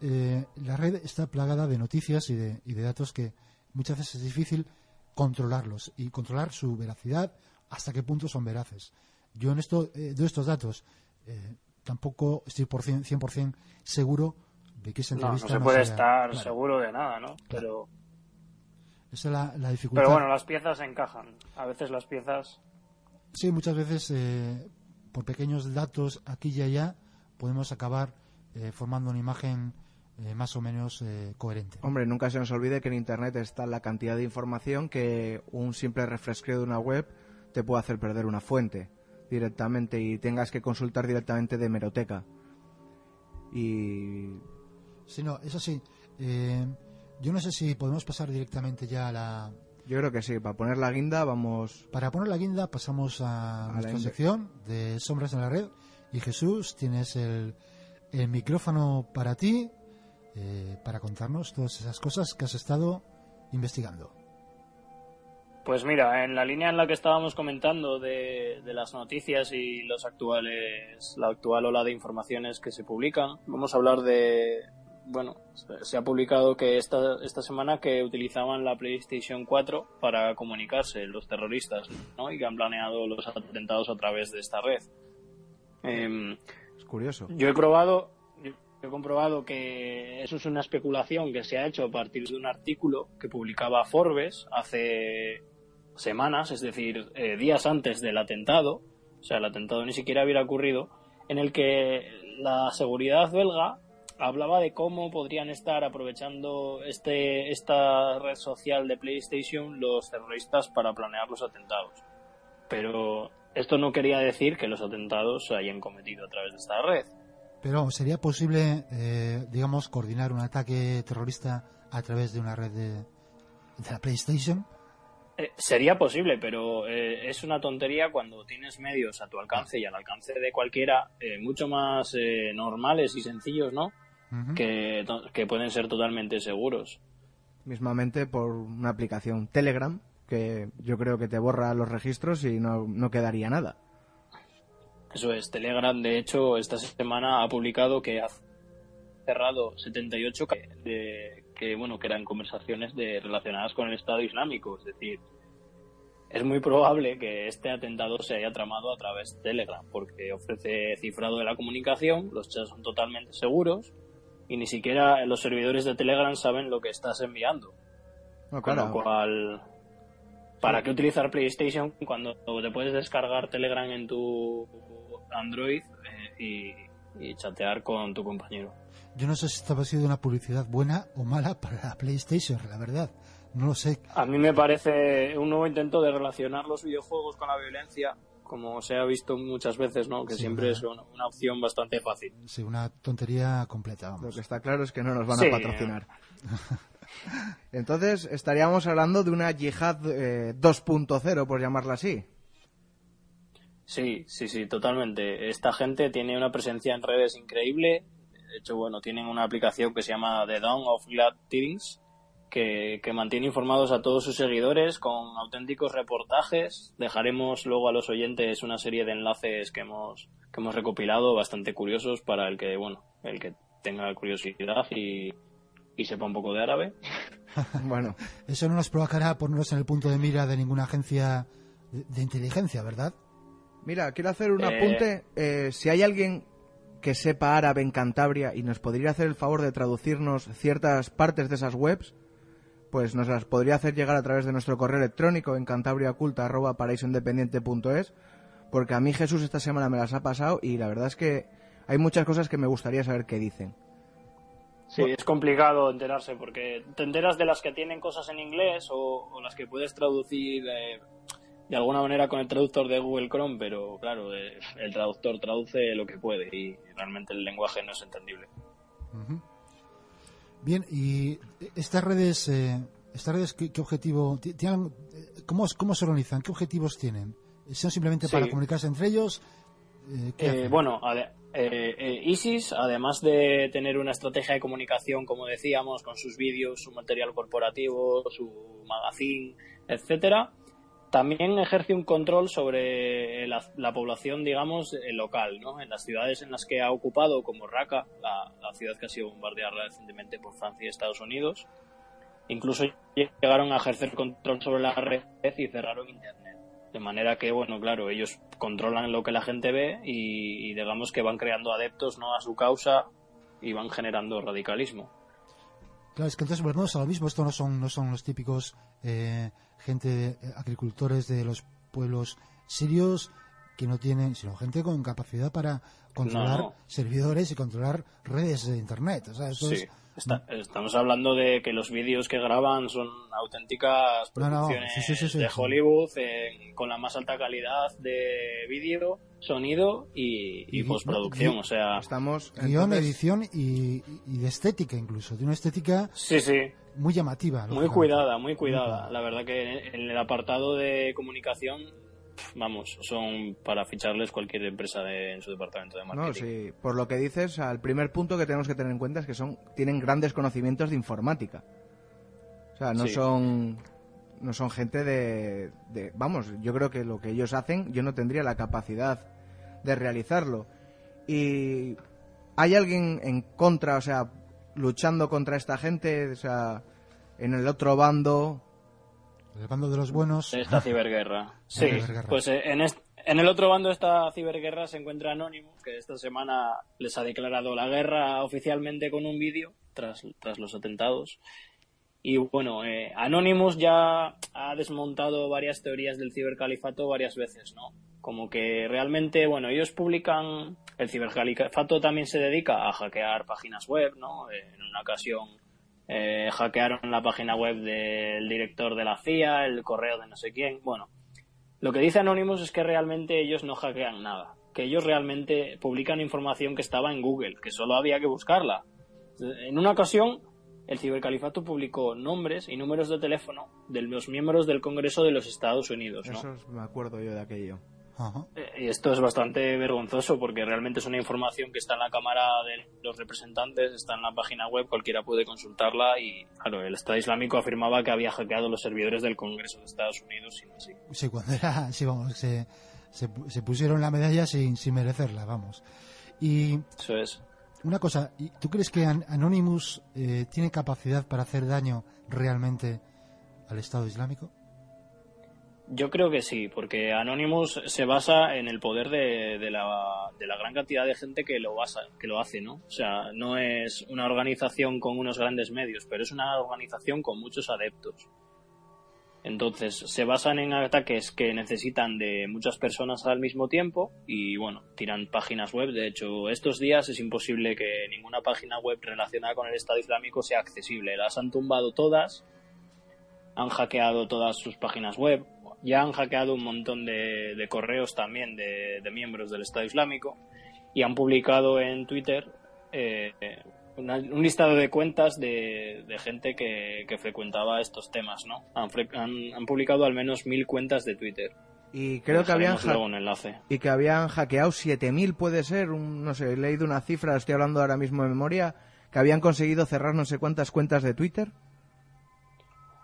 la red está plagada de noticias y de, y de datos que muchas veces es difícil controlarlos y controlar su veracidad, hasta qué punto son veraces. Yo en esto eh, de estos datos eh, tampoco estoy por 100%, seguro de que esa entrevista no, no se puede estar seguro de nada, ¿no? Pero esa es la, dificultad. Pero bueno, las piezas encajan. A veces las piezas. Sí, muchas veces eh, por pequeños datos aquí y allá podemos acabar formando una imagen más o menos coherente. Hombre, nunca se nos olvide que en Internet está la cantidad de información que un simple refresqueo de una web te puede hacer perder una fuente directamente y tengas que consultar directamente de meroteca. Y. Sí, no, eso sí. Eh, yo no sé si podemos pasar directamente ya a la. Yo creo que sí, para poner la guinda vamos. Para poner la guinda pasamos a, nuestra sección de Sombras en la Red. Y Jesús, tienes el, el micrófono para ti, eh, para contarnos todas esas cosas que has estado investigando. Pues mira, en la línea en la que estábamos comentando de, las noticias y los actuales, la actual ola de informaciones que se publican, vamos a hablar de, bueno, se ha publicado que esta, esta semana que utilizaban la PlayStation 4 para comunicarse los terroristas, ¿no? Y que han planeado los atentados a través de esta red. Em, es curioso. Yo he probado, he comprobado que eso es una especulación que se ha hecho a partir de un artículo que publicaba Forbes hace semanas, es decir, eh, días antes del atentado, o sea, el atentado ni siquiera hubiera ocurrido, en el que la seguridad belga hablaba de cómo podrían estar aprovechando este, esta red social de PlayStation los terroristas para planear los atentados. Pero esto no quería decir que los atentados se hayan cometido a través de esta red. Pero sería posible, eh, digamos, coordinar un ataque terrorista a través de una red de, de la PlayStation. Eh, sería posible, pero eh, es una tontería cuando tienes medios a tu alcance y al alcance de cualquiera, eh, mucho más normales y sencillos, ¿no? que, que pueden ser totalmente seguros. Mismamente por una aplicación Telegram, que yo creo que te borra los registros y no, no quedaría nada. Eso es, Telegram de hecho esta semana ha publicado que ha cerrado 78 de, que bueno que eran conversaciones de relacionadas con el Estado Islámico, es decir, es muy probable que este atentado se haya tramado a través de Telegram, porque ofrece cifrado de la comunicación, los chats son totalmente seguros y ni siquiera los servidores de Telegram saben lo que estás enviando. Con lo cual, ¿para qué utilizar PlayStation cuando te puedes descargar Telegram en tu Android eh, y, y chatear con tu compañero? Yo no sé si esto ha sido una publicidad buena o mala para la PlayStation, la verdad. No lo sé. A mí me parece un nuevo intento de relacionar los videojuegos con la violencia, como se ha visto muchas veces, ¿no? Que siempre es una, opción bastante fácil. Sí, una tontería completa, Lo que está claro es que no nos van a patrocinar. Entonces, estaríamos hablando de una yihad 2.0, eh, por llamarla así. Sí, sí, sí, totalmente. Esta gente tiene una presencia en redes increíble, de hecho, bueno, tienen una aplicación que se llama The Dawn of Glad Tidings, que, mantiene informados a todos sus seguidores con auténticos reportajes. Dejaremos luego a los oyentes una serie de enlaces que hemos, que hemos recopilado bastante curiosos para el que, bueno, el que tenga curiosidad y, sepa un poco de árabe. bueno. Eso no nos provocará ponernos en el punto de mira de ninguna agencia de inteligencia, ¿verdad? Mira, quiero hacer un Eh. apunte. Eh, si hay alguien que sepa árabe en Cantabria y nos podría hacer el favor de traducirnos ciertas partes de esas webs, pues nos las podría hacer llegar a través de nuestro correo electrónico en cantabriaoculta.paraísoindependiente.es, porque a mí Jesús esta semana me las ha pasado y la verdad es que hay muchas cosas que me gustaría saber qué dicen. Sí, es complicado enterarse porque te enteras de las que tienen cosas en inglés o, o las que puedes traducir eh, de alguna manera con el traductor de Google Chrome, pero claro, eh, el traductor traduce lo que puede y realmente el lenguaje no es entendible. Bien, y estas redes, eh, estas redes ¿qué, qué objetivo ti- tienen? eh, ¿Cómo, cómo se organizan? ¿Qué objetivos tienen? ¿Son simplemente Sí. para comunicarse entre ellos? Eh, bueno, ade- eh, eh, ISIS, además de tener una estrategia de comunicación, como decíamos, con sus vídeos, su material corporativo, su magazine, etcétera, también ejerce un control sobre la, la población, digamos, eh, local, ¿no? En las ciudades en las que ha ocupado, como Raqqa, la, ciudad que ha sido bombardeada recientemente por Francia y Estados Unidos, incluso llegaron a ejercer control sobre la red y cerraron Internet. De manera que, bueno, claro, ellos controlan lo que la gente ve y, y digamos que van creando adeptos no a su causa y van generando radicalismo. Claro, es que entonces volvemos a lo mismo. Esto no son, no son los típicos eh, gente, eh, agricultores de los pueblos sirios que no tienen, sino gente con capacidad para controlar No, no. servidores y controlar redes de Internet. O sea, esto Sí, es- está- estamos hablando de que los vídeos que graban son auténticas No, no, producciones sí, sí, sí, sí, de. Hollywood en- con la más alta calidad de vídeo, sonido y, y Y- postproducción. y- o sea, Estamos. guion, entonces- edición y, y de estética incluso, de una estética sí, sí, muy llamativa. Muy cuidada, muy cuidada. La verdad que en el apartado de comunicación, vamos, son para ficharles cualquier empresa de- en su departamento de marketing. No, sí. Por lo que dices, al primer punto que tenemos que tener en cuenta es que son tienen grandes conocimientos de informática. O sea, no Sí. son no son gente de, de- vamos, yo creo que lo que ellos hacen yo no tendría la capacidad de realizarlo. Y hay alguien en contra, o sea, luchando contra esta gente, o sea, en el otro bando, El bando de los buenos. esta ciberguerra. Sí, ciberguerra. pues eh, en, est- en el otro bando de esta ciberguerra se encuentra Anonymous, que esta semana les ha declarado la guerra oficialmente con un vídeo tras, tras los atentados. Y bueno, eh, Anonymous ya ha desmontado varias teorías del cibercalifato varias veces, ¿no? Como que realmente, bueno, ellos publican, el cibercalifato también se dedica a hackear páginas web, ¿no? En una ocasión eh, hackearon la página web del director de la CIA, el correo de no sé quién. Bueno, lo que dice Anonymous es que realmente ellos no hackean nada, que ellos realmente publican información que estaba en Google, que solo había que buscarla. En una ocasión, el cibercalifato publicó nombres y números de teléfono de los miembros del Congreso de los Estados Unidos, ¿no? eso es- me acuerdo yo de aquello. Ajá. Eh, Y esto es bastante vergonzoso porque realmente es una información que está en la Cámara de los Representantes, está en la página web, cualquiera puede consultarla y, claro, el Estado Islámico afirmaba que había hackeado los servidores del Congreso de Estados Unidos y así. Sí, cuando era, sí, vamos, se, se, pu- se pusieron la medalla sin, sin merecerla, vamos. Y Eso es. una cosa, ¿y ¿tú crees que An- Anonymous eh, tiene capacidad para hacer daño realmente al Estado Islámico? Yo creo que sí, porque Anonymous se basa en el poder de, de la, de la gran cantidad de gente que lo basa, que lo hace, ¿no? O sea, no es una organización con unos grandes medios, pero es una organización con muchos adeptos. Entonces, se basan en ataques que necesitan de muchas personas al mismo tiempo y, bueno, tiran páginas web. De hecho, estos días es imposible que ninguna página web relacionada con el Estado Islámico sea accesible. Las han tumbado todas, han hackeado todas sus páginas web, ya han hackeado un montón de, de correos también de, de miembros del Estado Islámico y han publicado en Twitter eh, una- un listado de cuentas de, de gente que, que frecuentaba estos temas, ¿no? Han, han- han publicado al menos mil cuentas de Twitter. Y creo que habían un enlace. y que habían hackeado 7000 puede ser, un, no sé, he leído una cifra, estoy hablando ahora mismo de memoria, que habían conseguido cerrar no sé cuántas cuentas de Twitter.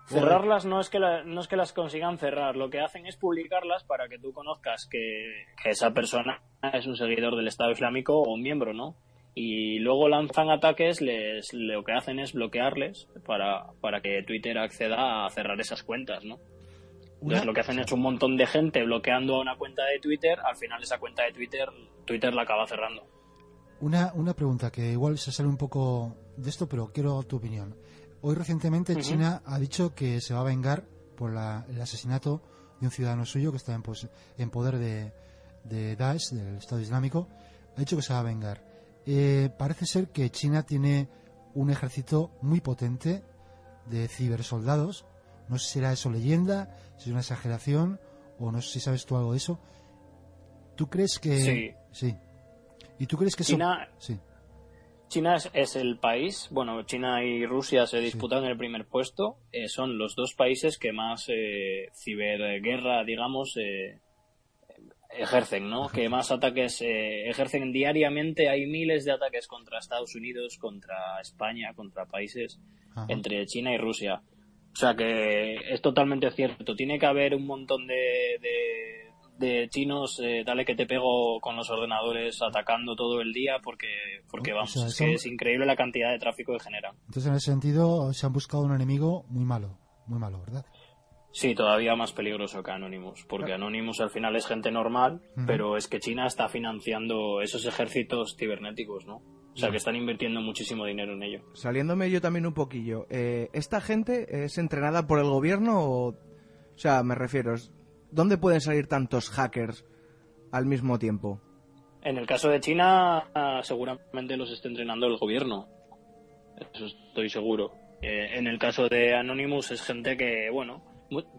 Cerrarlas no es que la- no es que las consigan cerrar, lo que hacen es publicarlas para que tú conozcas que, que esa persona es un seguidor del Estado Islámico o un miembro, ¿no? y luego lanzan ataques, les, lo que hacen es bloquearles para, para que Twitter acceda a cerrar esas cuentas, ¿no? Entonces lo que hacen es un montón de gente bloqueando una cuenta de Twitter, al final esa cuenta de Twitter, Twitter la acaba cerrando. Una, una pregunta que igual se sale un poco de esto, pero quiero tu opinión. Hoy recientemente China ha dicho que se va a vengar por el asesinato de un ciudadano suyo que está en, en poder de, de Daesh, del Estado Islámico. Ha dicho que se va a vengar. Eh, parece ser que China tiene un ejército muy potente de cibersoldados. No sé si era eso leyenda, si es una exageración, o no sé si sabes tú algo de eso. ¿Tú crees que.? Sí. Sí. ¿Y tú crees que China, Sí. China es, el país, bueno, China y Rusia se disputan en el primer puesto. Eh, son los dos países que más eh, ciberguerra, digamos, eh, ejercen, ¿no? Que más ataques eh, ejercen diariamente. Hay miles de ataques contra Estados Unidos, contra España, contra países entre China y Rusia. O sea que es totalmente cierto. Tiene que haber un montón de, de, chinos, eh, dale que te pego con los ordenadores atacando todo el día porque, porque vamos, es que es increíble la cantidad de tráfico que generan. Entonces en ese sentido se han buscado un enemigo muy malo, muy malo, ¿verdad? Sí, todavía más peligroso que Anonymous, porque Anonymous al final es gente normal, pero es que China está financiando esos ejércitos cibernéticos, ¿no? O sea, que están invirtiendo muchísimo dinero en ello. Saliéndome yo también un poquillo, eh, ¿esta gente es entrenada por el gobierno o...? O sea, me refiero, ¿dónde pueden salir tantos hackers al mismo tiempo? En el caso de China, seguramente los esté entrenando el gobierno. Eso estoy seguro. Eh, en el caso de Anonymous es gente que, bueno,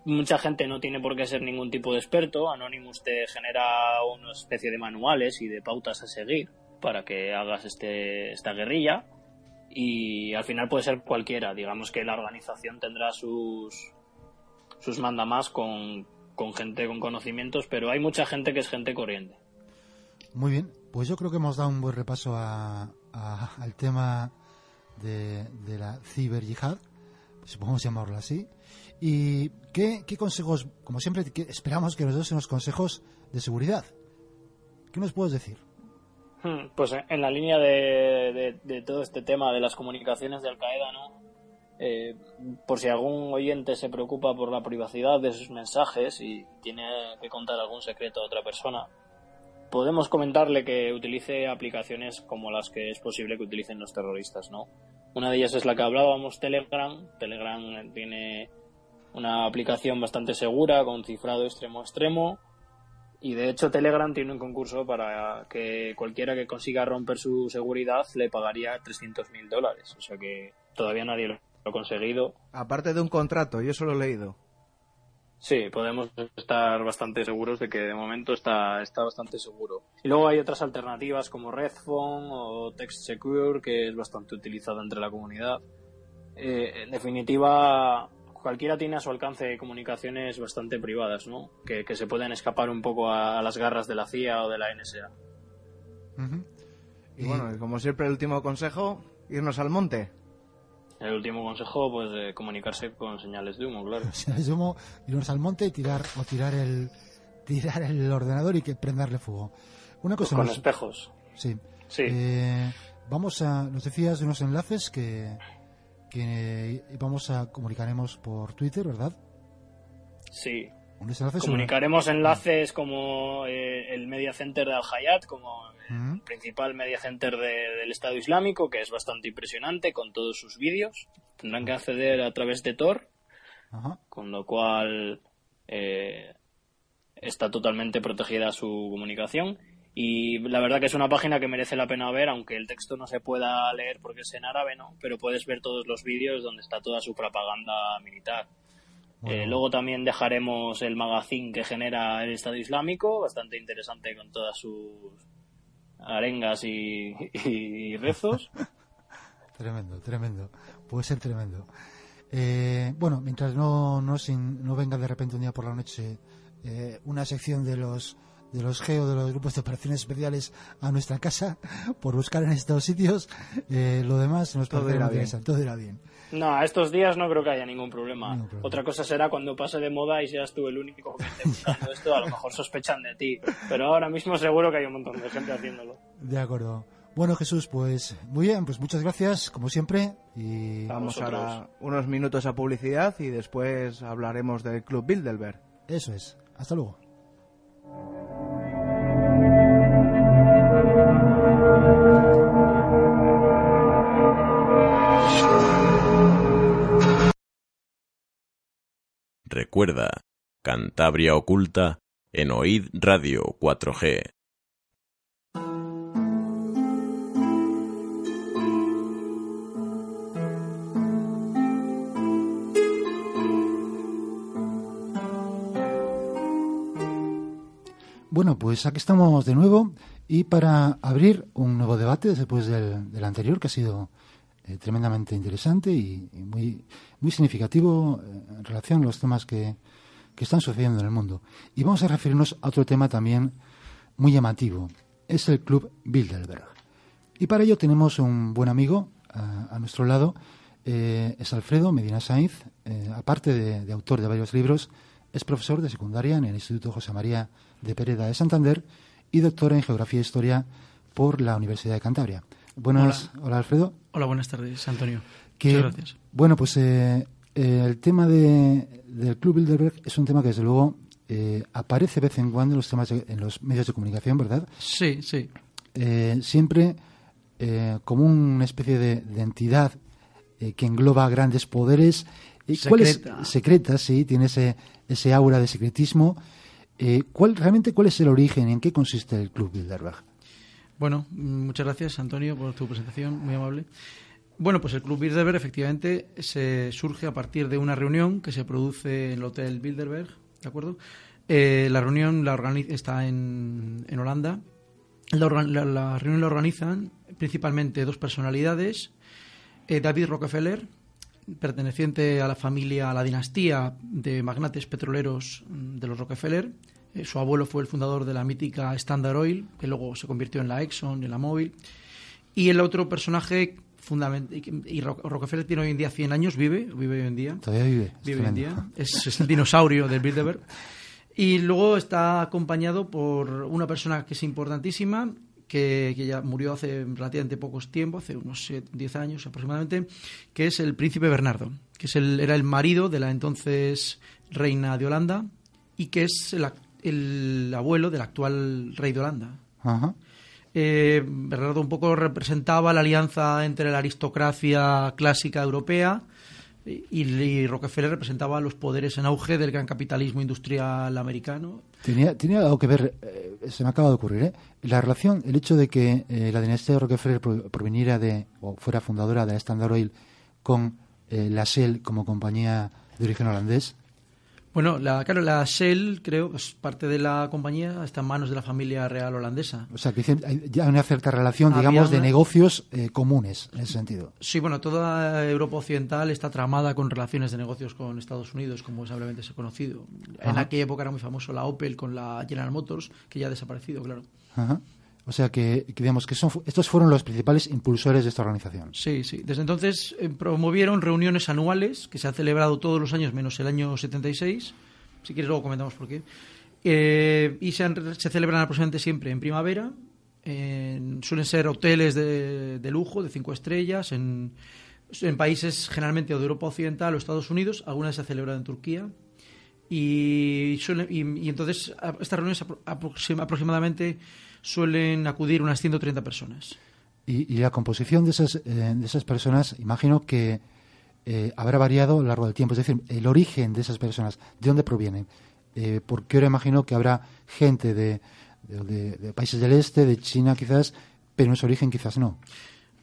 mucha gente no tiene por qué ser ningún tipo de experto. Anonymous te genera una especie de manuales y de pautas a seguir para que hagas este, esta guerrilla. Y al final puede ser cualquiera. Digamos que la organización tendrá sus, sus mandamás con, con gente con conocimientos, pero hay mucha gente que es gente corriente. Muy bien, pues yo creo que hemos dado un buen repaso a, al tema de, de la ciber yihad, si podemos llamarlo así. ¿Y qué, consejos, como siempre, esperamos que nos des unos consejos de seguridad? ¿Qué nos puedes decir? Hmm, pues en la línea de, todo este tema de las comunicaciones de Al Qaeda, ¿no? Eh, por si algún oyente se preocupa por la privacidad de sus mensajes y tiene que contar algún secreto a otra persona, podemos comentarle que utilice aplicaciones como las que es posible que utilicen los terroristas, ¿no? Una de ellas es la que hablábamos, Telegram. Telegram tiene una aplicación bastante segura con cifrado extremo a extremo. Y de hecho Telegram tiene un concurso para que cualquiera que consiga romper su seguridad le pagaría 300 mil dólares. O sea que todavía nadie lo ha conseguido. Aparte de un contrato, yo solo he leído. Sí, podemos estar bastante seguros de que de momento está, está bastante seguro. Y luego hay otras alternativas como Redphone o Text Secure, que es bastante utilizada entre la comunidad. Eh, en definitiva, cualquiera tiene a su alcance comunicaciones bastante privadas, ¿no? Que, se pueden escapar un poco a, las garras de la CIA o de la NSA. Y bueno, como siempre, el último consejo, irnos al monte. El último consejo, pues, comunicarse con señales de humo, claro. señales de humo, irnos al monte y tirar, o tirar el, tirar el ordenador y que prenderle fuego. Una cosa con espejos. Sí. Sí. Eh, vamos a, nos decías de unos enlaces que, que vamos a comunicaremos por Twitter, ¿verdad? Sí. Comunicaremos enlaces como eh, el Media Center de Al Hayat, como principal Media Center del Estado Islámico, que es bastante impresionante con todos sus vídeos. Tendrán que acceder a través de Tor, con lo cual eh, está totalmente protegida su comunicación. Y la verdad que es una página que merece la pena ver, aunque el texto no se pueda leer porque es en árabe, ¿no? Pero puedes ver todos los vídeos donde está toda su propaganda militar. Eh, luego también dejaremos el magazine que genera el Estado Islámico, bastante interesante con todas sus arengas y, rezos. tremendo, tremendo. Puede ser tremendo. Eh, bueno, mientras no, no, no venga de repente un día por la noche eh, una sección de los de los GEO, de los grupos de operaciones especiales a nuestra casa por buscar en estos sitios. Eh, lo demás nos todo irá bien. todo irá bien. No, a estos días no creo que haya ningún problema. Otra cosa será cuando pase de moda y seas tú el único que esté buscando esto, a lo mejor sospechan de ti. Pero ahora mismo seguro que hay un montón de gente haciéndolo. De acuerdo. Bueno, Jesús, pues muy bien, pues muchas gracias, como siempre. Y Vamos ahora unos minutos a publicidad y después hablaremos del Club Bilderberg. eso es. Hasta luego. Recuerda, Cantabria Oculta en Oíd Radio 4G. Bueno, pues aquí estamos de nuevo y para abrir un nuevo debate después del anterior, que ha sido eh, tremendamente interesante y, y muy, muy significativo eh, en relación a los temas que, que están sucediendo en el mundo. Y vamos a referirnos a otro tema también muy llamativo, es el Club Bilderberg. Y para ello tenemos un buen amigo a, a nuestro lado, eh, es Alfredo Medina Sainz, eh, aparte de, de autor de varios libros, es profesor de secundaria en el Instituto José María de Pereda de Santander y doctor en Geografía e Historia por la Universidad de Cantabria. Buenas, hola, Alfredo. Hola, buenas tardes, Antonio. Que, Muchas gracias. Bueno, pues eh, eh, el tema de, del Club Bilderberg es un tema que desde luego eh, aparece de vez en cuando en los, temas de- en los medios de comunicación, ¿verdad? Sí, sí. Eh, siempre como una especie de, de entidad que engloba grandes poderes. ¿Y cuál es- Secreta. secreta, sí, tiene ese, ese aura de secretismo. ¿cuál, ¿Realmente cuál es el origen? ¿En qué consiste el Club Bilderberg? Bueno, mm, muchas gracias, Antonio, por tu presentación, muy amable. Bueno, pues el Club Bilderberg efectivamente se surge a partir de una reunión que se produce en el Hotel Bilderberg, ¿de acuerdo? Eh, la reunión la está en, en Holanda. La reunión la organizan principalmente dos personalidades. Eh, David Rockefeller, perteneciente a la familia, a la dinastía de magnates petroleros mm, de los Rockefeller. Eh, su abuelo fue el fundador de la mítica Standard Oil, que luego se convirtió en la Exxon y en la Mobil. Y el otro personaje fundamental, y Ro- Rockefeller tiene hoy en día 100 años, vive, vive hoy en día. Todavía vive. es Vive hoy en día. Es, es el dinosaurio del Bilderberg. Y luego está acompañado por una persona que es importantísima, que, que ya murió hace relativamente pocos tiempo, hace unos 10 años aproximadamente, que es el príncipe Bernardo, que es el, era el marido de la entonces reina de Holanda y que es el, el abuelo del actual rey de Holanda. Ajá. Eh, Bernardo un poco representaba la alianza entre la aristocracia clásica europea y, y Rockefeller representaba los poderes en auge del gran capitalismo industrial americano. Tenía, tenía algo que ver, eh, se me acaba de ocurrir, ¿eh? La relación, el hecho de que eh, la dinastía de Rockefeller pro- proviniera de, o fuera fundadora de la Standard Oil con eh, la Shell como compañía de origen holandés. Bueno, la, claro, la Shell, creo, es parte de la compañía, está en manos de la familia real holandesa. O sea, que dicen- hay ya una cierta relación, Había digamos, de negocios eh, comunes en ese sentido. Sí, bueno, toda Europa Occidental está tramada con relaciones de negocios con Estados Unidos, como probablemente se ha conocido. En aquella época era muy famoso la Opel con la General Motors, que ya ha desaparecido, claro. Ajá. O sea, que, digamos que son, estos fueron los principales impulsores de esta organización. Sí, sí. Desde entonces eh, promovieron reuniones anuales que se han celebrado todos los años menos el año 76. Si quieres luego comentamos por qué. Eh, y se, han- se celebran aproximadamente siempre en primavera. En- suelen ser hoteles de, de lujo, de cinco estrellas, en, países generalmente de Europa Occidental o Estados Unidos. Algunas se celebran en Turquía. Y, suelen- y, y entonces estas reuniones apro- aproxim- aproximadamente suelen acudir unas 130 personas. Y, y la composición de esas, eh, de esas personas, imagino que eh, habrá variado a lo largo del tiempo. Es decir, el origen de esas personas, ¿de dónde provienen? Eh, porque ahora imagino que habrá gente de, de- de- de países del este, de China quizás, pero en su origen quizás no.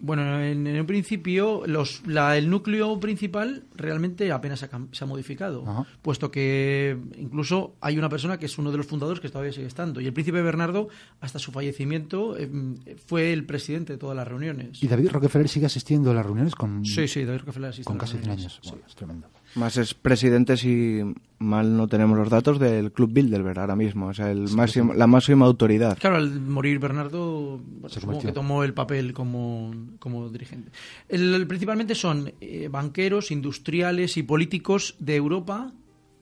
Bueno, en, en un principio los, la- el núcleo principal realmente apenas se ha, cam- se ha modificado, Ajá. puesto que incluso hay una persona que es uno de los fundadores que todavía sigue estando. Y el príncipe Bernardo, hasta su fallecimiento, em, fue el presidente de todas las reuniones. Y David Rockefeller sigue asistiendo a las reuniones con, Sí, sí, David Rockefeller asiste con a las casi 100 reuniones, años. sí. Es tremendo. Más es presidente, si mal no tenemos los datos, del Club Bilderberg ahora mismo. O sea, el máximo, la máxima autoridad. Claro, al morir Bernardo, Se supongo que tomó el papel como, como dirigente. El- el- principalmente son eh, banqueros, industriales y políticos de Europa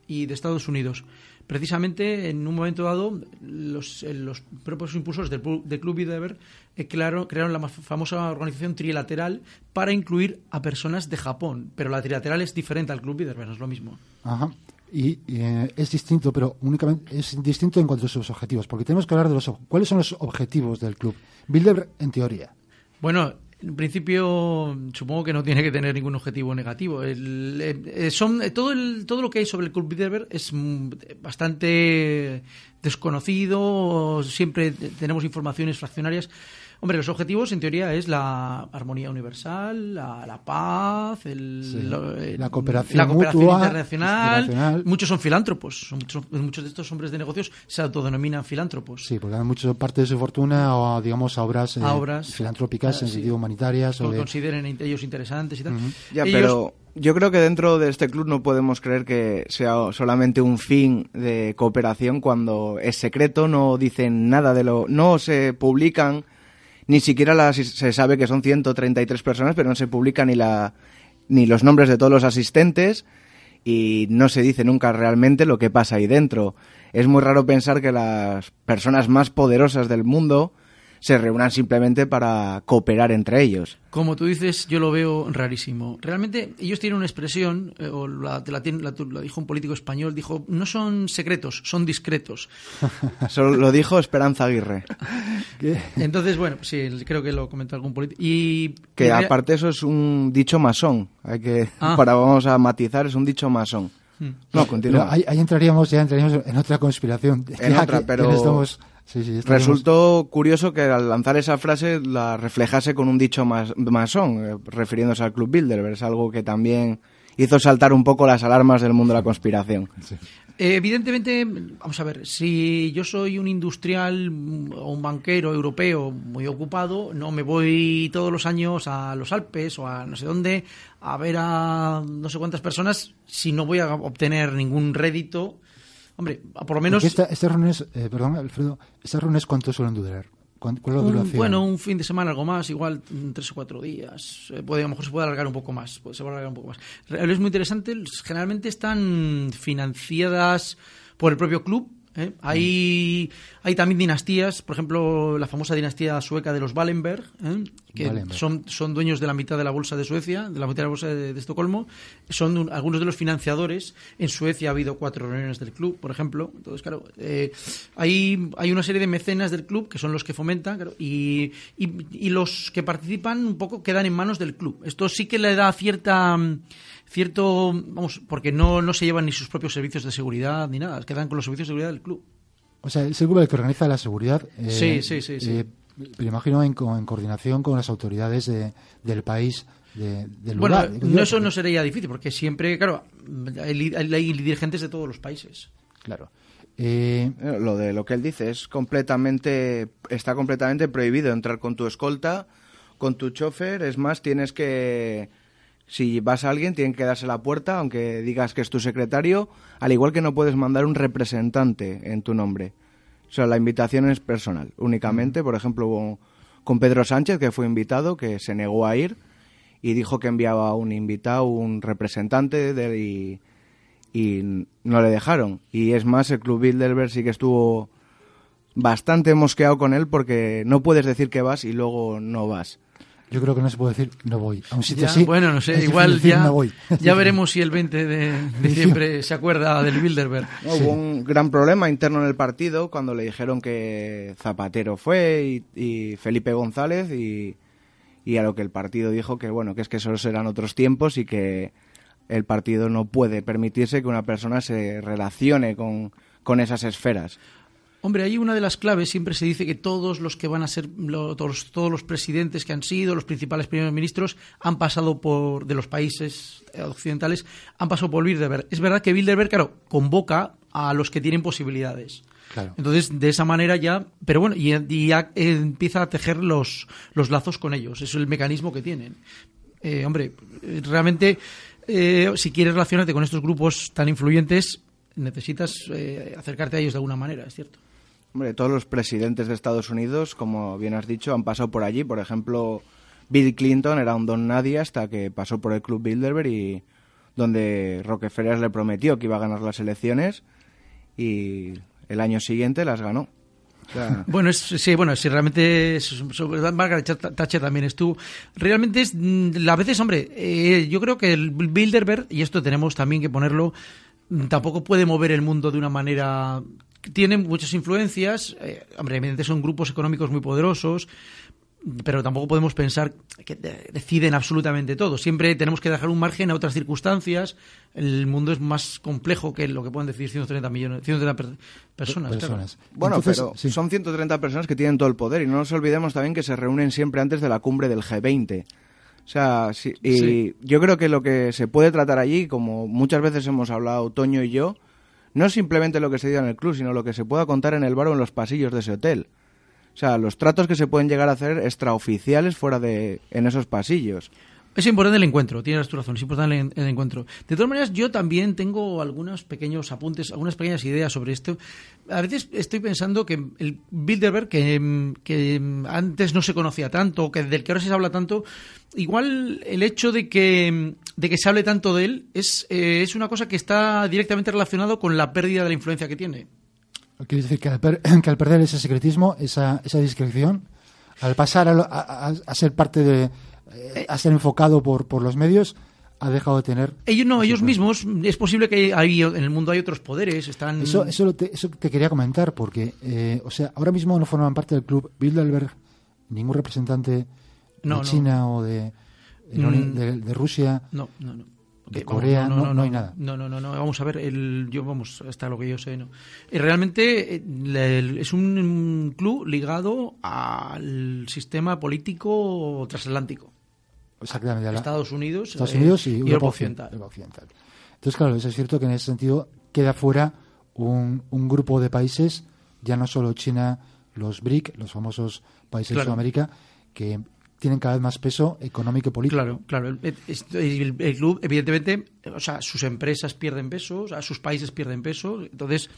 y de Estados Unidos. Precisamente en un momento dado los, eh, los propios impulsores del, del Club Bilderberg eh, crearon, crearon la más famosa organización trilateral para incluir a personas de Japón. Pero la trilateral es diferente al Club Bilderberg, no es lo mismo. Ajá. Y eh, es distinto, pero únicamente es distinto en cuanto a sus objetivos, porque tenemos que hablar de los cuáles son los objetivos del club. Bilderberg, en teoría. Bueno, en principio supongo que no tiene que tener ningún objetivo negativo. Eh, eh, son, eh, todo, el, todo lo que hay sobre el Club Bilderberg es mm, bastante desconocido, siempre te- tenemos informaciones fraccionarias. Hombre, los objetivos en teoría es la armonía universal, la, la paz, el- Sí, lo- eh, la cooperación la cooperación mutua, internacional. internacional. Muchos son filántropos, son muchos, muchos de estos hombres de negocios se autodenominan filántropos. Sí, porque dan mucho parte de su fortuna o, digamos, a obras, eh, A obras. filantrópicas, Ah, en sí. sentido humanitarias. O de... consideren ellos interesantes y tal. Ya, Ellos- pero yo creo que dentro de este club no podemos creer que sea solamente un fin de cooperación cuando es secreto, no dicen nada de lo... no se publican, ni siquiera se sabe que son 133 personas, pero no se publican ni, la, ni los nombres de todos los asistentes y no se dice nunca realmente lo que pasa ahí dentro. Es muy raro pensar que las personas más poderosas del mundo se reúnan simplemente para cooperar entre ellos. Como tú dices, yo lo veo rarísimo. Realmente ellos tienen una expresión, eh, o la, te la, la- la dijo un político español, dijo, no son secretos, son discretos. Solo lo dijo Esperanza Aguirre. Entonces, bueno, sí, creo que lo comentó algún político. Y Que y aparte eso es un dicho masón. Hay que, Ah. para vamos a matizar, es un dicho masón. Hmm. No, continúa. ahí, ahí entraríamos, ya entraríamos en otra conspiración. En Ya otra, que- pero que estamos- sí, sí, estaríamos- Resultó curioso que al lanzar esa frase la reflejase con un dicho mas- masón, eh, refiriéndose al Club Bilderberg. Es algo que también hizo saltar un poco las alarmas del mundo de la conspiración. Eh, Evidentemente, vamos a ver, si yo soy un industrial mm, o un banquero europeo muy ocupado, no me voy todos los años a los Alpes o a no sé dónde a ver a no sé cuántas personas si no voy a obtener ningún rédito. Hombre, por lo menos Porque esta- estas reuniones, eh, perdón, Alfredo, ¿estas reuniones cuánto suelen durar? ¿Cuán- ¿Cuál es la un, duración? bueno, un fin de semana, algo más, igual mm, tres o cuatro días. Eh, puede, a lo mejor se puede alargar un poco más. Se puede alargar un poco más. Es muy interesante. Generalmente están financiadas por el propio club. ¿Eh? Hay, hay también dinastías, por ejemplo, la famosa dinastía sueca de los Wallenberg, ¿eh? que Wallenberg. son, son dueños de la mitad de la bolsa de Suecia, de la mitad de la bolsa de, de Estocolmo. Son un- algunos de los financiadores. En Suecia ha habido cuatro reuniones del club, por ejemplo. Entonces, claro, eh, hay, hay una serie de mecenas del club que son los que fomentan claro, y, y, y los que participan un poco quedan en manos del club. Esto sí que le da cierta cierto vamos porque no, no se llevan ni sus propios servicios de seguridad ni nada quedan con los servicios de seguridad del club O sea, es el club el que organiza la seguridad. eh, Sí, sí, sí, sí. eh, me imagino en, co- en coordinación con las autoridades de- del país, de- del bueno lugar. digo no, yo, eso porque- no sería difícil porque siempre claro hay, hay dirigentes de todos los países Claro. Eh, Lo de lo que él dice es completamente está completamente prohibido entrar con tu escolta, con tu chofer. Es más, tienes que si vas a alguien tienen que darse la puerta, aunque digas que es tu secretario, al igual que no puedes mandar un representante en tu nombre. O sea, la invitación es personal, únicamente. Por ejemplo, hubo con Pedro Sánchez, que fue invitado, que se negó a ir y dijo que enviaba un invitado, un representante de, y, y no le dejaron. Y es más, el Club Bilderberg sí que estuvo bastante mosqueado con él porque no puedes decir que vas y luego no vas. Yo creo que no se puede decir no voy. A un sitio Ya, así. bueno no sé igual decir, ya no voy. ya veremos si el 20 de diciembre se acuerda del Bilderberg No, Hubo un gran problema interno en el partido cuando le dijeron que Zapatero fue y, y Felipe González y, y a lo que el partido dijo que bueno que es que esos eran otros tiempos y que el partido no puede permitirse que una persona se relacione con, con esas esferas. Hombre, hay una de las claves, siempre se dice que todos los que van a ser, todos, todos los presidentes que han sido, los principales primeros ministros, han pasado por, de los países eh, occidentales, han pasado por Bilderberg. Es verdad que Bilderberg, claro, convoca a los que tienen posibilidades. Claro. Entonces, de esa manera ya, pero bueno, y, y ya empieza a tejer los, los lazos con ellos. Eso es el mecanismo que tienen. Eh, hombre, realmente, eh, si quieres relacionarte con estos grupos tan influyentes, necesitas eh, acercarte a ellos de alguna manera, es cierto. Hombre, todos los presidentes de Estados Unidos, como bien has dicho, han pasado por allí. Por ejemplo, Bill Clinton era un don nadie hasta que pasó por el Club Bilderberg y donde Rockefeller le prometió que iba a ganar las elecciones y el año siguiente las ganó. bueno, es, sí, bueno, si realmente es, Margaret Thatcher también estuvo. Realmente es, mm, a veces, hombre, eh, yo creo que el Bilderberg, y esto tenemos también que ponerlo, mm, tampoco puede mover el mundo de una manera tiene muchas influencias, eh, hombre, evidentemente son grupos económicos muy poderosos, pero tampoco podemos pensar que deciden absolutamente todo. Siempre tenemos que dejar un margen a otras circunstancias. El mundo es más complejo que lo que pueden decir 130 millones, 130 personas. Bueno, pero son 130 personas que tienen todo el poder y no nos olvidemos también que se reúnen siempre antes de la cumbre del G20. O sea, y yo creo que lo que se puede tratar allí, como muchas veces hemos hablado Toño y yo, no simplemente lo que se diga en el club, sino lo que se pueda contar en el bar o en los pasillos de ese hotel. O sea, los tratos que se pueden llegar a hacer extraoficiales fuera de en esos pasillos. Es importante el encuentro, tienes tu razón, es importante el, encuentro. De todas maneras, yo también tengo algunos pequeños apuntes, algunas pequeñas ideas sobre esto. A veces estoy pensando que el Bilderberg, que, que antes no se conocía tanto, que del que ahora se habla tanto, igual el hecho de que, de que se hable tanto de él es, eh, es una cosa que está directamente relacionado con la pérdida de la influencia que tiene. Quiere decir que al, perder ese secretismo, esa, esa discreción, al pasar a, ser parte de. Eh, a ser enfocado por, por los medios, ha dejado de tener. Ellos no, ellos mismos. Es posible que hay, en el mundo hay otros poderes. Están. Eso, eso, te, eso te quería comentar, porque, eh, o sea, ahora mismo no forman parte del club Bilderberg ningún representante de China o de, mm. de, de, Rusia. No, no, no de Corea no, no, hay nada. No, no, no, no, vamos a ver, el, yo vamos, hasta lo que yo sé, ¿no? Y realmente eh, es un club ligado al sistema político transatlántico. Exactamente. Estados Unidos, Estados Unidos y, Europa, Occidental. Entonces, claro, es cierto que en ese sentido queda fuera un, un grupo de países, ya no solo China, los BRIC, los famosos países de Sudamérica, que tienen cada vez más peso económico y político. Claro, claro. El, club, evidentemente, o sea, sus empresas pierden peso, o sus países pierden peso. Entonces,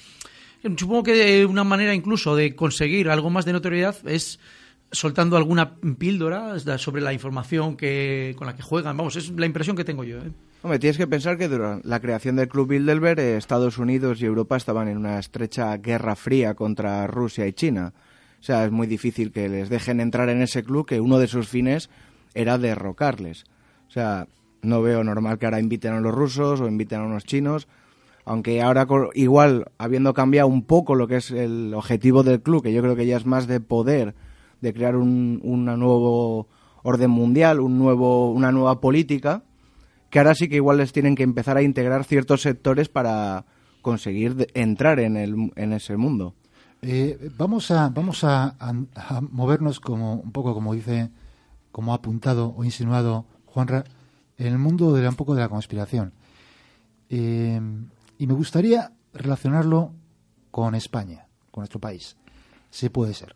supongo que una manera incluso de conseguir algo más de notoriedad es soltando alguna píldora sobre la información que con la que juegan. Vamos, es la impresión que tengo yo. ¿eh? Hombre, tienes que pensar que durante la creación del Club Bilderberg, eh, Estados Unidos y Europa estaban en una estrecha guerra fría contra Rusia y China. O sea, es muy difícil que les dejen entrar en ese club que uno de sus fines era derrocarles. O sea, no veo normal que ahora inviten a los rusos o inviten a unos chinos, aunque ahora igual habiendo cambiado un poco lo que es el objetivo del club, que yo creo que ya es más de poder, de crear un nuevo orden mundial, un nuevo, una nueva política, que ahora sí que igual les tienen que empezar a integrar ciertos sectores para conseguir entrar en, el, en ese mundo. Eh, vamos a, vamos a, movernos como un poco como dice, como ha apuntado o insinuado Juanra, en el mundo de un poco de la conspiración. Eh, y me gustaría relacionarlo con España, con nuestro país. Si puede ser.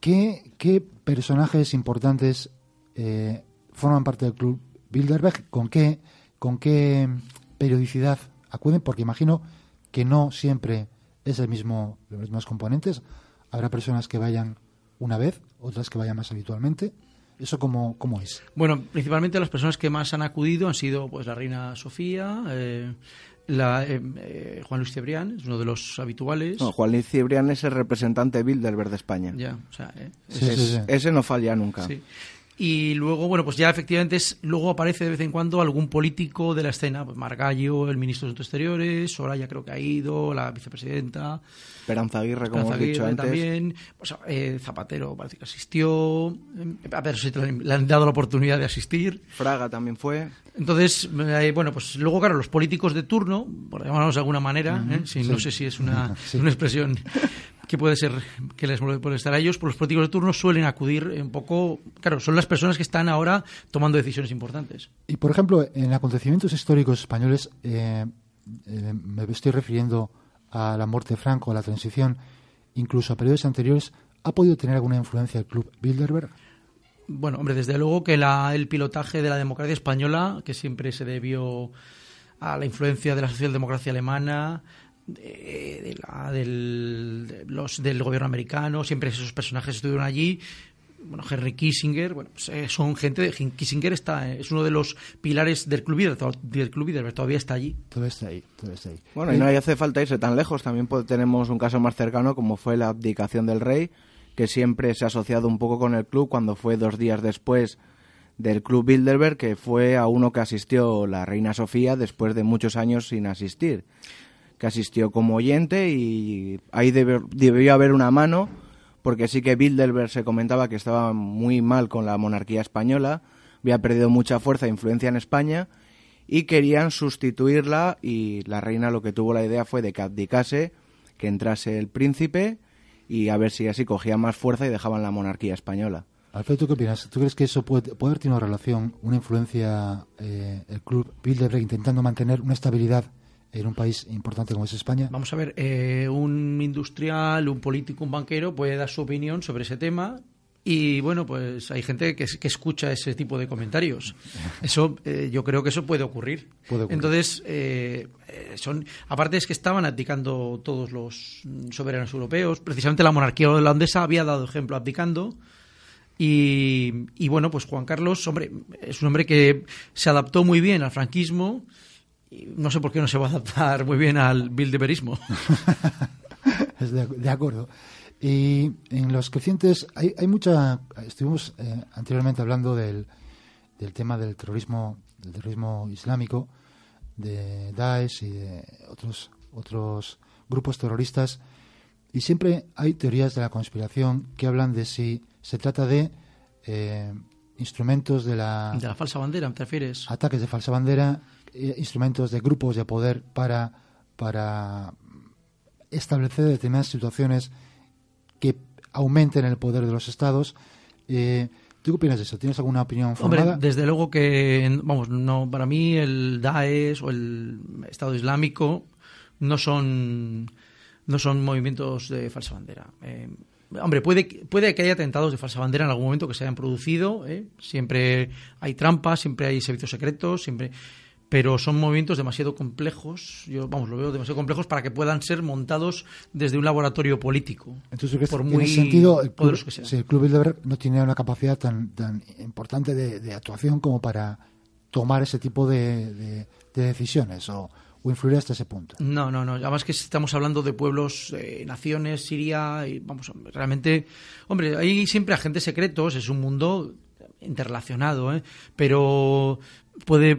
¿Qué, qué personajes importantes eh, forman parte del club Bilderberg? ¿Con qué, ¿Con qué periodicidad acuden? Porque imagino que no siempre es el mismo, los mismos componentes. Habrá personas que vayan una vez, otras que vayan más habitualmente. ¿Eso cómo, cómo es? Bueno, principalmente las personas que más han acudido han sido pues la reina Sofía, eh, la, eh, eh, Juan Luis Cebrián, es uno de los habituales. No, Juan Luis Cebrián es el representante Bilderberg de España. Ya, o sea, ese no falla nunca. Sí. Y luego, bueno, pues ya efectivamente es, luego aparece de vez en cuando algún político de la escena, pues Margallo, el ministro de Asuntos Exteriores, Soraya creo que ha ido, la vicepresidenta. Esperanza Aguirre, como hemos dicho antes. también. Pues, eh, Zapatero parece que asistió. A ver si le han dado la oportunidad de asistir. Fraga también fue. Entonces, eh, bueno, pues luego, claro, los políticos de turno, por llamarlos de alguna manera, ¿eh? no sé si es una, una expresión que puede ser que les molestar a ellos, pues los políticos de turno suelen acudir un poco, claro, son las personas que están ahora tomando decisiones importantes. Y por ejemplo, en acontecimientos históricos españoles, eh, eh, me estoy refiriendo a la muerte de Franco, a la transición, incluso a periodos anteriores, ¿ha podido tener alguna influencia el club Bilderberg? Bueno, hombre, desde luego que la, el pilotaje de la democracia española, que siempre se debió a la influencia de la socialdemocracia alemana, de, la, del, los, del gobierno americano, siempre esos personajes estuvieron allí. bueno, Henry Kissinger, bueno, pues, eh, son gente de Kissinger está es uno de los pilares del club del club Bilderberg, todavía está allí. Todavía está ahí, todavía está ahí. Bueno, y no hace falta irse tan lejos, también tenemos un caso más cercano como fue la abdicación del rey, que siempre se ha asociado un poco con el club cuando fue dos días después del Club Bilderberg, que fue a uno que asistió la reina Sofía después de muchos años sin asistir, que asistió como oyente y ahí debió haber una mano, porque sí que Bilderberg se comentaba que estaba muy mal con la monarquía española, había perdido mucha fuerza e influencia en España y querían sustituirla y la reina lo que tuvo la idea fue de que abdicase, que entrase el príncipe y a ver si así cogía más fuerza y dejaban la monarquía española. Alfredo, ¿tú qué opinas? ¿Tú crees que eso puede, puede tener una relación, una influencia, eh, el club Bilderberg intentando mantener una estabilidad en un país importante como es España? Vamos a ver, eh, un industrial, un político, un banquero puede dar su opinión sobre ese tema y bueno, pues hay gente que, que escucha ese tipo de comentarios. Eso, eh, yo creo que eso puede ocurrir. Entonces, son, aparte es que estaban abdicando todos los soberanos europeos. Precisamente la monarquía holandesa había dado ejemplo abdicando. Y, bueno, pues Juan Carlos, hombre, es un hombre que se adaptó muy bien al franquismo. No sé por qué no se va a adaptar muy bien al bilderberismo. de, acuerdo. Y en los crecientes hay, hay mucha. Estuvimos eh, anteriormente hablando del, del tema del terrorismo, del terrorismo islámico, de Daesh y de otros otros grupos terroristas. Y siempre hay teorías de la conspiración que hablan de si se trata de eh, instrumentos de la... De la falsa bandera, ¿te refieres? Ataques de falsa bandera, instrumentos de grupos de poder para, para establecer determinadas situaciones que aumenten el poder de los estados. Eh, ¿Tú qué opinas de eso? ¿Tienes alguna opinión formada? Hombre, desde luego que, vamos, no, para mí el Daesh o el Estado Islámico no son, no son movimientos de falsa bandera. Hombre, puede, puede que haya atentados de falsa bandera en algún momento que se hayan producido. ¿eh? Siempre hay trampas, siempre hay servicios secretos, siempre. Pero son movimientos demasiado complejos, yo vamos, lo veo demasiado complejos para que puedan ser montados desde un laboratorio político. Entonces, por muy sentido, el club, que sea. el Club Bilderberg no tiene una capacidad tan, tan importante de, actuación como para tomar ese tipo de, de decisiones o, o influir hasta ese punto. No, no, no. Además que estamos hablando de pueblos, eh, naciones, Siria, y vamos, realmente, hombre, hay siempre agentes secretos, es un mundo interrelacionado, ¿eh? pero puede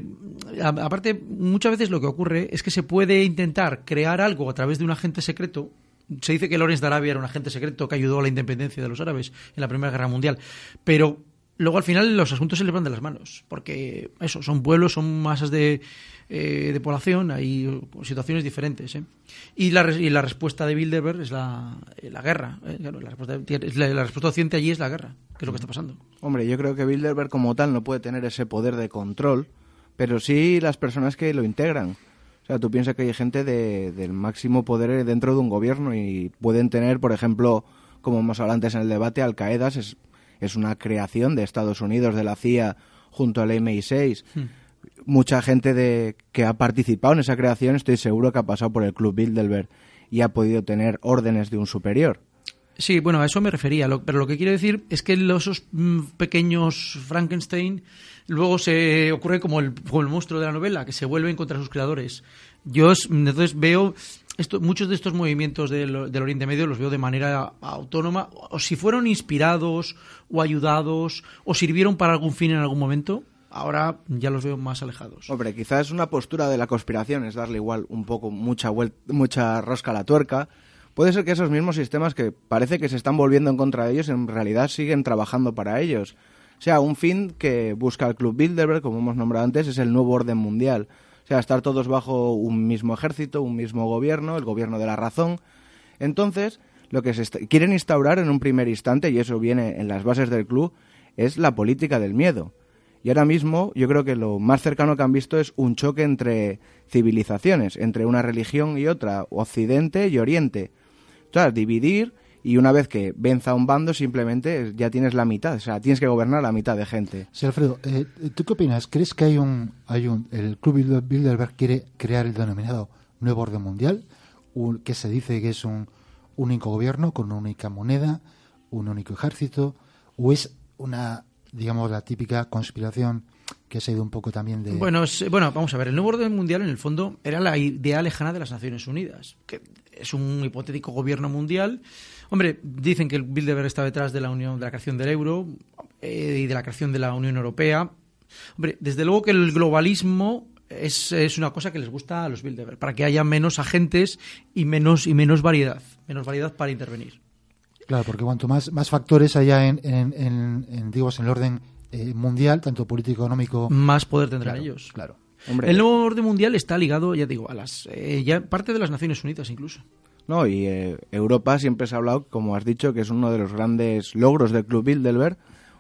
aparte muchas veces lo que ocurre es que se puede intentar crear algo a través de un agente secreto. Se dice que Lawrence de Arabia era un agente secreto que ayudó a la independencia de los árabes en la Primera Guerra Mundial pero luego al final los asuntos se les van de las manos porque eso son pueblos son masas de eh, de población, hay situaciones diferentes. ¿eh? Y, la, y la respuesta de Bilderberg es la, eh, la guerra. la, respuesta, la, respuesta allí es la guerra, que es lo que está pasando. Hombre, yo creo que Bilderberg como tal no puede tener ese poder de control, pero sí las personas que lo integran. O sea, tú piensas que hay gente de, del máximo poder dentro de un gobierno y pueden tener, por ejemplo, como hemos hablado antes en el debate, Al Qaeda es, es una creación de Estados Unidos, de la CIA, junto al MI6 mucha gente de, que ha participado en esa creación, estoy seguro que ha pasado por el Club Bilderberg y ha podido tener órdenes de un superior. Sí, bueno, a eso me refería, pero lo que quiero decir es que esos mm, pequeños Frankenstein luego se ocurre como el, monstruo de la novela, que se vuelven contra sus creadores. Yo entonces veo esto, muchos de estos movimientos del, Oriente Medio los veo de manera autónoma, o si fueron inspirados o ayudados o sirvieron para algún fin en algún momento, ahora ya los veo más alejados. Hombre, quizás una postura de la conspiración es darle igual un poco mucha, mucha rosca a la tuerca. Puede ser que esos mismos sistemas que parece que se están volviendo en contra de ellos en realidad siguen trabajando para ellos. O sea, un fin que busca el Club Bilderberg, como hemos nombrado antes, es el nuevo orden mundial. O sea, estar todos bajo un mismo ejército, un mismo gobierno, el gobierno de la razón. Entonces, lo que se quieren instaurar en un primer instante, y eso viene en las bases del club, es la política del miedo. Y ahora mismo yo creo que lo más cercano que han visto es un choque entre civilizaciones, entre una religión y otra, Occidente y Oriente. O sea, dividir y una vez que venza un bando simplemente ya tienes la mitad, o sea, tienes que gobernar la mitad de gente. Sí, Alfredo, eh, ¿tú qué opinas? ¿Crees que hay un, hay un, el Club Bilderberg quiere crear el denominado nuevo orden mundial, que se dice que es un único gobierno con una única moneda, un único ejército, o es una, digamos, la típica conspiración que se ha ido un poco también de... Bueno, bueno, vamos a ver, el nuevo orden mundial en el fondo era la idea lejana de las Naciones Unidas, que es un hipotético gobierno mundial. Hombre, dicen que el Bilderberg está detrás de la unión, de la creación del euro eh, y de la creación de la Unión Europea. Hombre, desde luego que el globalismo es, es, una cosa que les gusta a los Bilderberg, para que haya menos agentes y menos, y menos variedad, menos variedad para intervenir. Claro, porque cuanto más, más factores haya en, en, en, en digamos, en el orden eh, mundial, tanto político, económico... Más poder tendrán claro, ellos. Claro. Hombre. El nuevo orden mundial está ligado, ya digo, a las eh, ya parte de las Naciones Unidas incluso. No, y eh, Europa siempre se ha hablado, como has dicho, que es uno de los grandes logros del Club Bilderberg,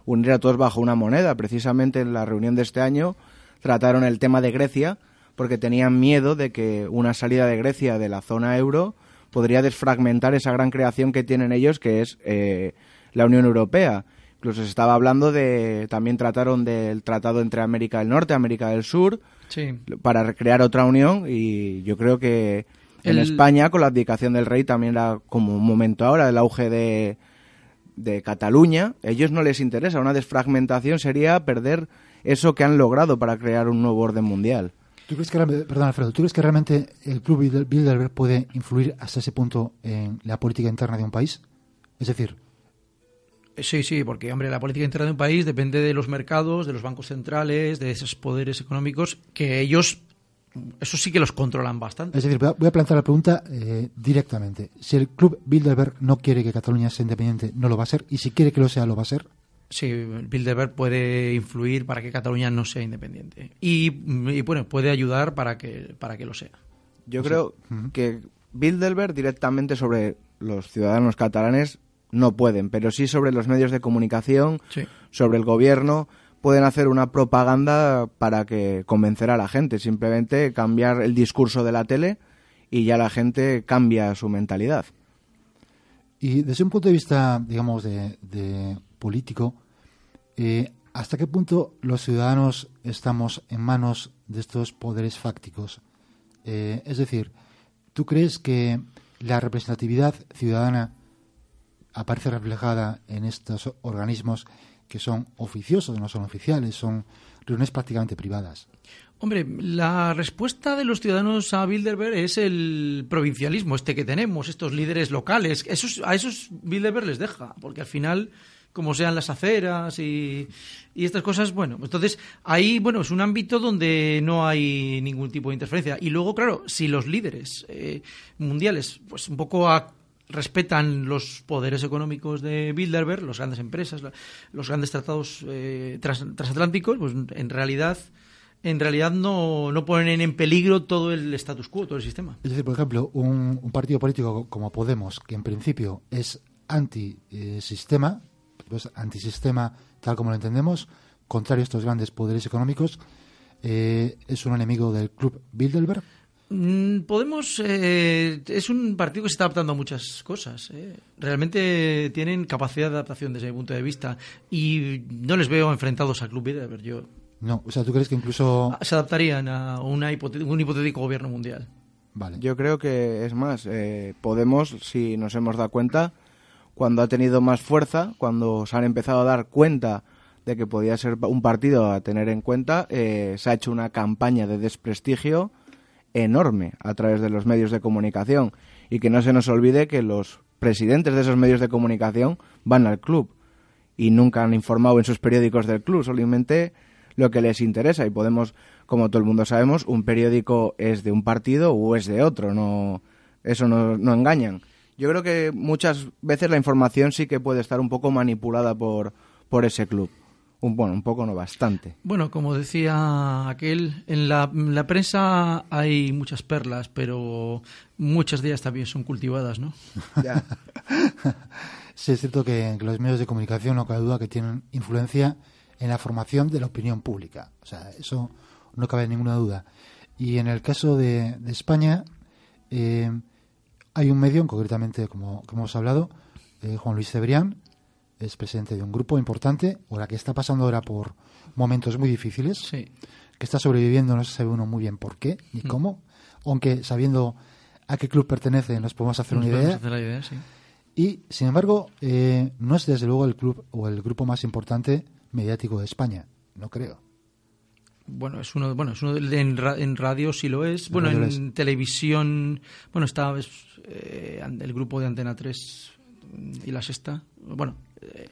unir a todos bajo una moneda. Precisamente en la reunión de este año trataron el tema de Grecia, porque tenían miedo de que una salida de Grecia de la zona euro podría desfragmentar esa gran creación que tienen ellos, que es eh, la Unión Europea. Incluso se estaba hablando de, también trataron del tratado entre América del Norte y América del Sur, sí. para crear otra unión y yo creo que en El- España, con la abdicación del rey, también era como un momento ahora, el auge de, de Cataluña. A ellos no les interesa. Una desfragmentación sería perder eso que han logrado para crear un nuevo orden mundial. ¿Tú crees que, realmente- perdón, Alfredo, ¿tú crees que realmente el club Bilder- Bilderberg puede influir hasta ese punto en la política interna de un país? Es decir, Sí, sí, porque hombre, la política interna de un país depende de los mercados, de los bancos centrales, de esos poderes económicos que ellos, eso sí que los controlan bastante. es decir, voy a, voy a plantear la pregunta eh, directamente. Si el club Bilderberg no quiere que Cataluña sea independiente, no lo va a ser, y si quiere que lo sea, lo va a ser. Sí, Bilderberg puede influir para que Cataluña no sea independiente y, y, bueno, puede ayudar para que para que lo sea. Yo creo que Bilderberg directamente sobre los ciudadanos catalanes no pueden, pero sí sobre los medios de comunicación, Sí. sobre el gobierno, pueden hacer una propaganda para que convencer a la gente, simplemente cambiar el discurso de la tele y ya la gente cambia su mentalidad. Y desde un punto de vista, digamos, de, de político, eh, ¿hasta qué punto los ciudadanos estamos en manos de estos poderes fácticos? Eh, es decir, ¿tú crees que la representatividad ciudadana aparece reflejada en estos organismos que son oficiosos, no son oficiales, son reuniones prácticamente privadas? Hombre, la respuesta de los ciudadanos a Bilderberg es el provincialismo este que tenemos, estos líderes locales. A esos Bilderberg les deja, porque al final, como sean las aceras y, y estas cosas, bueno, entonces ahí, bueno, es un ámbito donde no hay ningún tipo de interferencia. Y luego, claro, si los líderes eh, mundiales, pues un poco a- respetan los poderes económicos de Bilderberg, las grandes empresas, los grandes tratados eh, tras- transatlánticos, pues en realidad en realidad no, no ponen en peligro todo el status quo, todo el sistema. Es decir, por ejemplo, un, un partido político como Podemos, que en principio es anti-sistema, pues antisistema tal como lo entendemos, contrario a estos grandes poderes económicos, eh, es un enemigo del club Bilderberg. Mm, Podemos eh, es un partido que se está adaptando a muchas cosas. eh. Realmente tienen capacidad de adaptación desde mi punto de vista y no les veo enfrentados al Club Bilderberg. Yo No, o sea, ¿tú crees que incluso... se adaptarían a una hipote- un hipotético gobierno mundial. Vale. Yo creo que es más, eh, Podemos, si nos hemos dado cuenta, cuando ha tenido más fuerza, cuando se han empezado a dar cuenta de que podía ser un partido a tener en cuenta, eh, se ha hecho una campaña de desprestigio enorme a través de los medios de comunicación y que no se nos olvide que los presidentes de esos medios de comunicación van al club y nunca han informado en sus periódicos del club, solamente lo que les interesa y podemos, como todo el mundo sabemos, un periódico es de un partido o es de otro, no eso no, no engañan. Yo creo que muchas veces la información sí que puede estar un poco manipulada por, por ese club. Un, bueno, un poco no bastante. Bueno, como decía aquel, en la, en la prensa hay muchas perlas, pero muchas de ellas también son cultivadas, ¿no? Ya. Sí, es cierto que, que los medios de comunicación no cabe duda que tienen influencia en la formación de la opinión pública. O sea, eso no cabe ninguna duda. Y en el caso de, de España, eh, hay un medio, concretamente, como, como hemos hablado, eh, Juan Luis Cebrián, es presidente de un grupo importante, ahora que está pasando ahora por momentos muy difíciles, Sí. que está sobreviviendo, no se sabe uno muy bien por qué ni cómo, aunque sabiendo a qué club pertenece nos podemos hacer Nos una idea. hacer la idea, sí. Y, sin embargo, eh, no es desde luego el club o el grupo más importante mediático de España, no creo. Bueno, es uno, bueno, es uno de- en, ra- en radio sí lo es. En Bueno, radio en televisión, bueno, está es, eh, el grupo de Antena 3 y la sexta. Bueno, eh,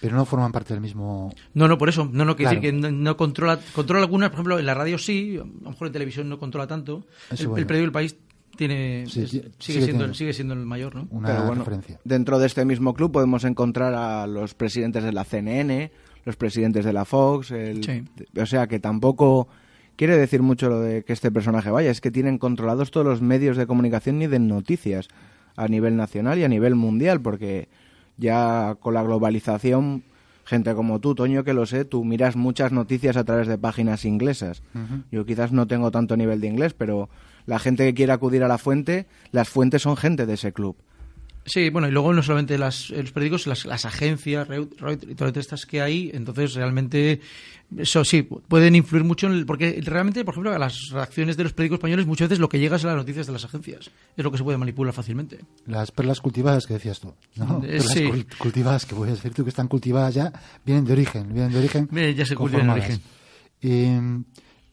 Pero no forman parte del mismo. no, no, por eso, no, no, quiere Claro. decir que no, no controla, controla algunas, por ejemplo, en la radio sí, a lo mejor en televisión no controla tanto. Eso El, bueno. el periódico del país tiene, Sí, es- sí, sigue, sigue siendo, sigue siendo el mayor, ¿no? Una Pero bueno, referencia. dentro de este mismo club podemos encontrar a los presidentes de la CNN, los presidentes de la Fox, el- Sí. o sea que tampoco quiere decir mucho lo de que este personaje vaya, es que tienen controlados todos los medios de comunicación y de noticias a nivel nacional y a nivel mundial, porque ya con la globalización, gente como tú, Toño, que lo sé, tú miras muchas noticias a través de páginas inglesas. Yo quizás no tengo tanto nivel de inglés, pero la gente que quiere acudir a la fuente, las fuentes son gente de ese club. Sí, bueno, y luego no solamente las, los periódicos, las, las agencias, Reut- Reuters y todas estas que hay, entonces realmente, eso sí, pueden influir mucho en el, porque realmente, por ejemplo, a las reacciones de los periódicos españoles muchas veces lo que llega es a las noticias de las agencias, es lo que se puede manipular fácilmente. Las perlas cultivadas que decías tú. ¿no? Eh, cul- cultivadas que puedes decir tú que están cultivadas ya, vienen de origen. Vienen de origen. Eh, ya se cultivan en conformadas. Eh,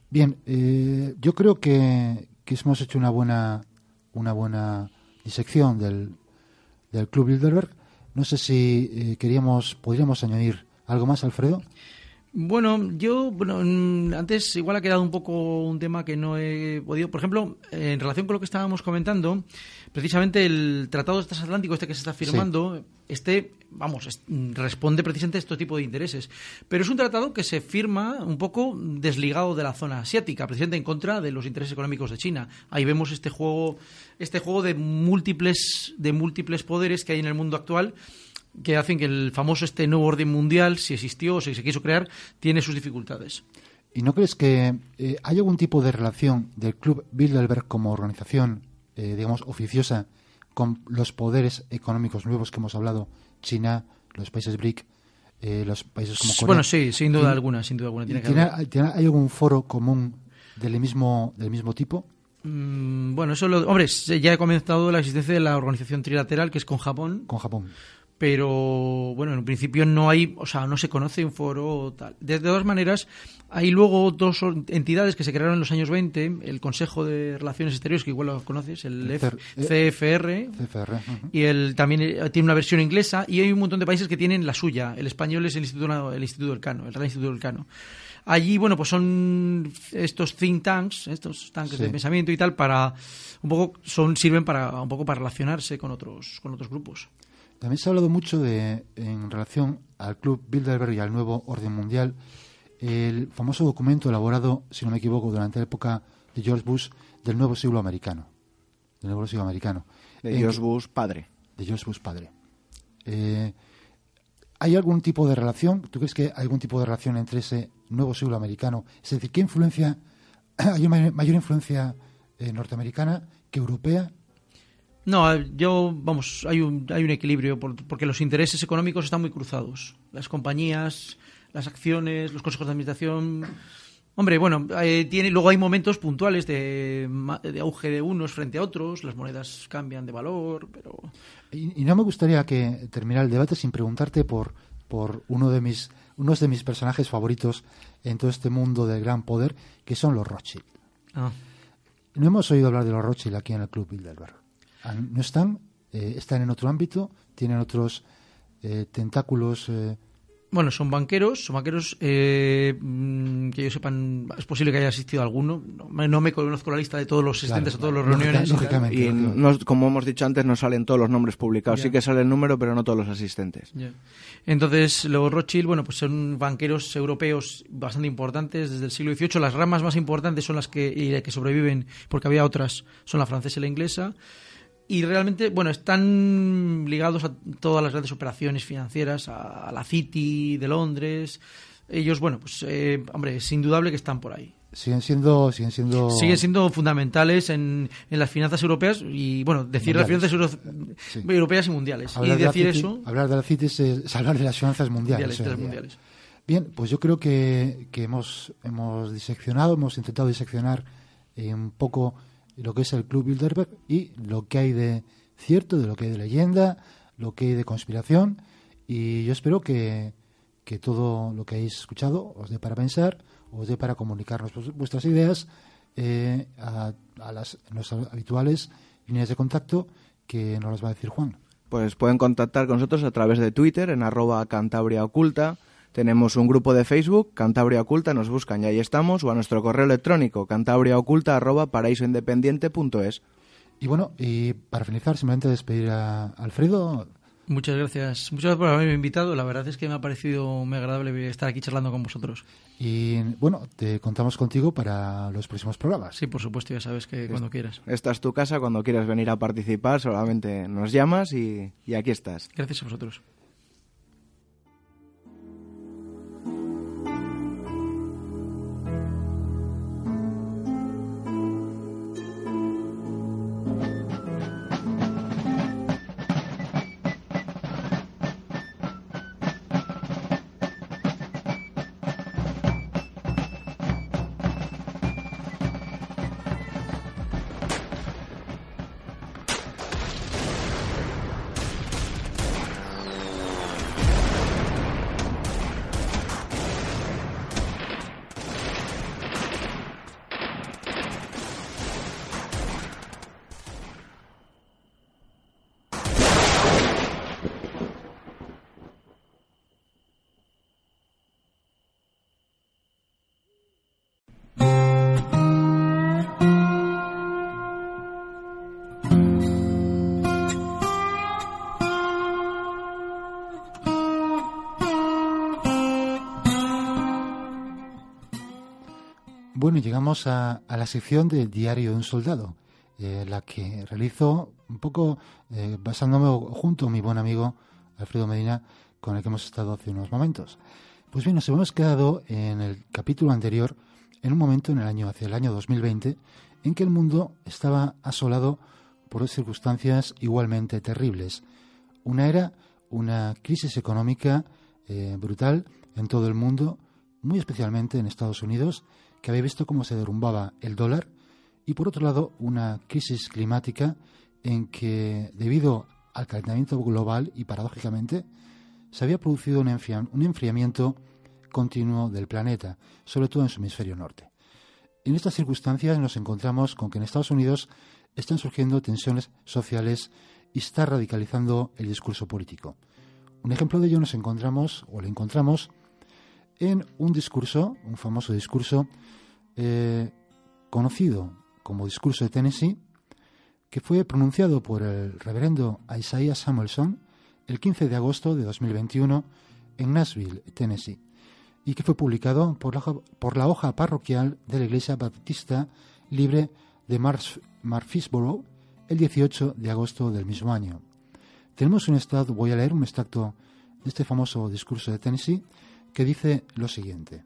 bien, eh, yo creo que, que hemos hecho una buena, una buena disección del, del Club Bilderberg. No sé si eh, queríamos, podríamos añadir algo más, Alfredo. Bueno, yo, mm, antes igual ha quedado un poco un tema que no he podido. Por ejemplo, en relación con lo que estábamos comentando, precisamente el Tratado Transatlántico este que se está firmando, este, vamos, es- responde precisamente a este tipo de intereses. Pero es un tratado que se firma un poco desligado de la zona asiática, precisamente en contra de los intereses económicos de China. Ahí vemos este juego, este juego de múltiples, de múltiples poderes que hay en el mundo actual que hacen que el famoso este nuevo orden mundial, si existió o si se quiso crear, tiene sus dificultades. ¿Y no crees que eh, hay algún tipo de relación del Club Bilderberg como organización, eh, digamos, oficiosa con los poderes económicos nuevos que hemos hablado? China, los países BRIC, eh, los países como Corea. Bueno, sí, sin duda ¿Tiene- alguna, sin duda alguna. Tiene que ¿Tiene- haber. tiene- ¿Hay algún foro común del mismo, del mismo tipo? Mm, bueno, eso lo, hombre, ya he comenzado la existencia de la organización trilateral que es con Japón, Con Japón. Pero bueno, en un principio no hay, o sea, no se conoce un foro tal. De, de todas maneras, hay luego dos entidades que se crearon en los años 20, el Consejo de Relaciones Exteriores, que igual lo conoces, el El F- CER- eh, CFR, CFR. y el también eh, tiene una versión inglesa y hay un montón de países que tienen la suya. El español es el Instituto el Instituto del Cano, el Real Instituto del Cano. Allí, bueno, pues son estos think tanks, estos tanques Sí. de pensamiento y tal para un poco son sirven para un poco para relacionarse con otros con otros grupos. También se ha hablado mucho de, en relación al Club Bilderberg y al nuevo orden mundial, el famoso documento elaborado, si no me equivoco, durante la época de George Bush del nuevo siglo americano. Del nuevo siglo americano. De En- George Bush padre. de George Bush padre. Eh, ¿Hay algún tipo de relación? ¿Tú crees que hay algún tipo de relación entre ese nuevo siglo americano? Es decir, ¿qué influencia, hay una mayor, mayor influencia eh, norteamericana que europea? No, yo, vamos, hay un, hay un equilibrio por- porque los intereses económicos están muy cruzados. Las compañías, las acciones, los consejos de administración. Hombre, bueno, eh, tiene, luego hay momentos puntuales de, de auge de unos frente a otros, las monedas cambian de valor, pero. Y, y no me gustaría que terminara el debate sin preguntarte por, por uno de mis unos de mis personajes favoritos en todo este mundo del gran poder, que son los Rothschild. Ah. No hemos oído hablar de los Rothschild aquí en el Club Bilderberg. Ah, No están, eh, están en otro ámbito, tienen otros eh, tentáculos. eh, Bueno, son banqueros, son banqueros eh, mm, que yo sepan, es posible que haya asistido alguno. No, me- no me conozco la lista de todos los asistentes Claro, a todas las reuniones. lógicamente. Y lógicamente. no- como hemos dicho antes, no salen todos los nombres publicados. Sí que sale el número, pero no todos los asistentes. Entonces, los Rothschild, bueno, pues son banqueros europeos bastante importantes desde el siglo XVIII. Las ramas más importantes son las que, y que sobreviven, porque había otras, son la francesa y la inglesa. Y realmente, bueno, están ligados a todas las grandes operaciones financieras, a, la City de Londres. Ellos, bueno, pues, eh, hombre, es indudable que están por ahí. siguen siendo siguen siendo Siguen siendo fundamentales en, en las finanzas europeas y, bueno, decir Mundiales. las finanzas euro- Sí. europeas y mundiales. Y hablar de la decir City- eso, hablar de la City es, es hablar de las finanzas de mundiales. Bien, pues yo creo que, que hemos, hemos diseccionado, hemos intentado diseccionar eh, un poco lo que es el Club Bilderberg y lo que hay de cierto, de lo que hay de leyenda, lo que hay de conspiración y yo espero que, que todo lo que hayáis escuchado os dé para pensar, os dé para comunicarnos vuestras ideas eh, a, las nuestras habituales líneas de contacto que nos las va a decir Juan. Pues pueden contactar con nosotros a través de Twitter en arroba Cantabria Oculta. Tenemos un grupo de Facebook, Cantabria Oculta, nos buscan y ahí estamos, o a nuestro correo electrónico, cantabriaoculta arroba paraísoindependiente.es. Y bueno, y para finalizar, simplemente despedir a Alfredo. Muchas gracias. Muchas gracias por haberme invitado. La verdad es que me ha parecido muy agradable estar aquí charlando con vosotros. Y bueno, te contamos contigo para los próximos programas. Sí, por supuesto, ya sabes que cuando quieras. Esta es tu casa, cuando quieras venir a participar, solamente nos llamas y, y aquí estás. Gracias a vosotros. Llegamos a, la sección del Diario de un Soldado, eh, la que realizo un poco eh, basándome junto a mi buen amigo Alfredo Medina, con el que hemos estado hace unos momentos. Pues bien, nos hemos quedado en el capítulo anterior, en un momento en el año, hacia el año 2020, en que el mundo estaba asolado por circunstancias igualmente terribles. Una era una crisis económica eh, brutal en todo el mundo, muy especialmente en Estados Unidos, que había visto cómo se derrumbaba el dólar, y por otro lado una crisis climática en que, debido al calentamiento global y paradójicamente, se había producido un, enfriamiento continuo del planeta, sobre todo en su hemisferio norte. En estas circunstancias nos encontramos con que en Estados Unidos están surgiendo tensiones sociales y está radicalizando el discurso político. Un ejemplo de ello nos encontramos, o lo encontramos, en un discurso, un famoso discurso eh, conocido como discurso de Tennessee, que fue pronunciado por el reverendo Isaiah Samuelson el 15 de agosto de 2021 en Nashville, Tennessee, y que fue publicado por la, por la hoja parroquial de la Iglesia Baptista Libre de Murfreesboro el 18 de agosto del mismo año. Tenemos un estado, voy a leer un extracto de este famoso discurso de Tennessee, que dice lo siguiente.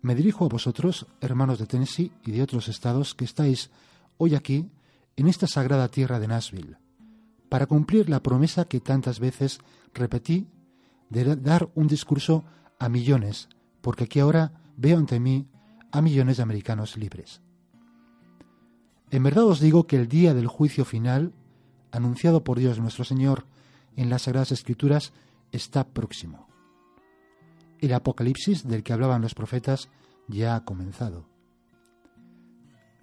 Me dirijo a vosotros, hermanos de Tennessee y de otros estados que estáis hoy aquí, en esta sagrada tierra de Nashville, para cumplir la promesa que tantas veces repetí de dar un discurso a millones, porque aquí ahora veo ante mí a millones de americanos libres. En verdad os digo que el día del juicio final, anunciado por Dios nuestro Señor en las Sagradas Escrituras, está próximo. El apocalipsis del que hablaban los profetas ya ha comenzado.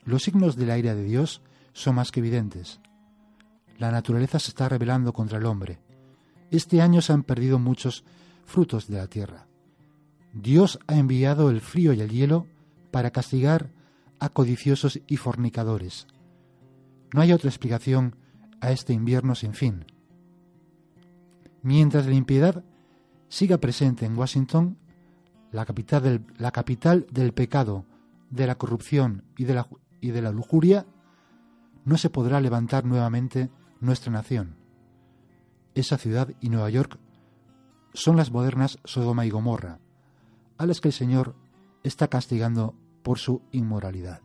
Los signos de la ira de Dios son más que evidentes. La naturaleza se está rebelando contra el hombre. Este año se han perdido muchos frutos de la tierra. Dios ha enviado el frío y el hielo para castigar a codiciosos y fornicadores. No hay otra explicación a este invierno sin fin. Mientras la impiedad siga presente en Washington, la capital del, pecado, de la corrupción y de la, lujuria, no se podrá levantar nuevamente nuestra nación. Esa ciudad y Nueva York son las modernas Sodoma y Gomorra, a las que el Señor está castigando por su inmoralidad.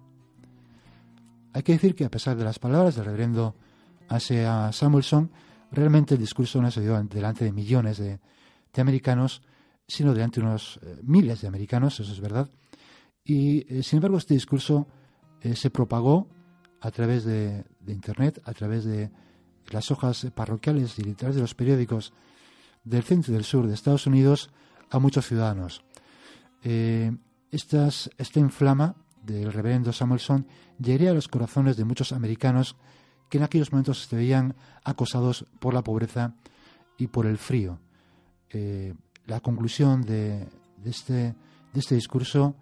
Hay que decir que a pesar de las palabras del reverendo A.S.A. Samuelson, realmente el discurso no se dio delante de millones de, de americanos, sino delante de unos eh, miles de americanos, eso es verdad. Y eh, sin embargo, este discurso eh, se propagó a través de, Internet, a través de las hojas parroquiales y literales de los periódicos del centro y del sur de Estados Unidos a muchos ciudadanos. Esta inflama del reverendo Samuelson llegaría a los corazones de muchos americanos que en aquellos momentos se veían acosados por la pobreza y por el frío. Eh, la conclusión de, este, este discurso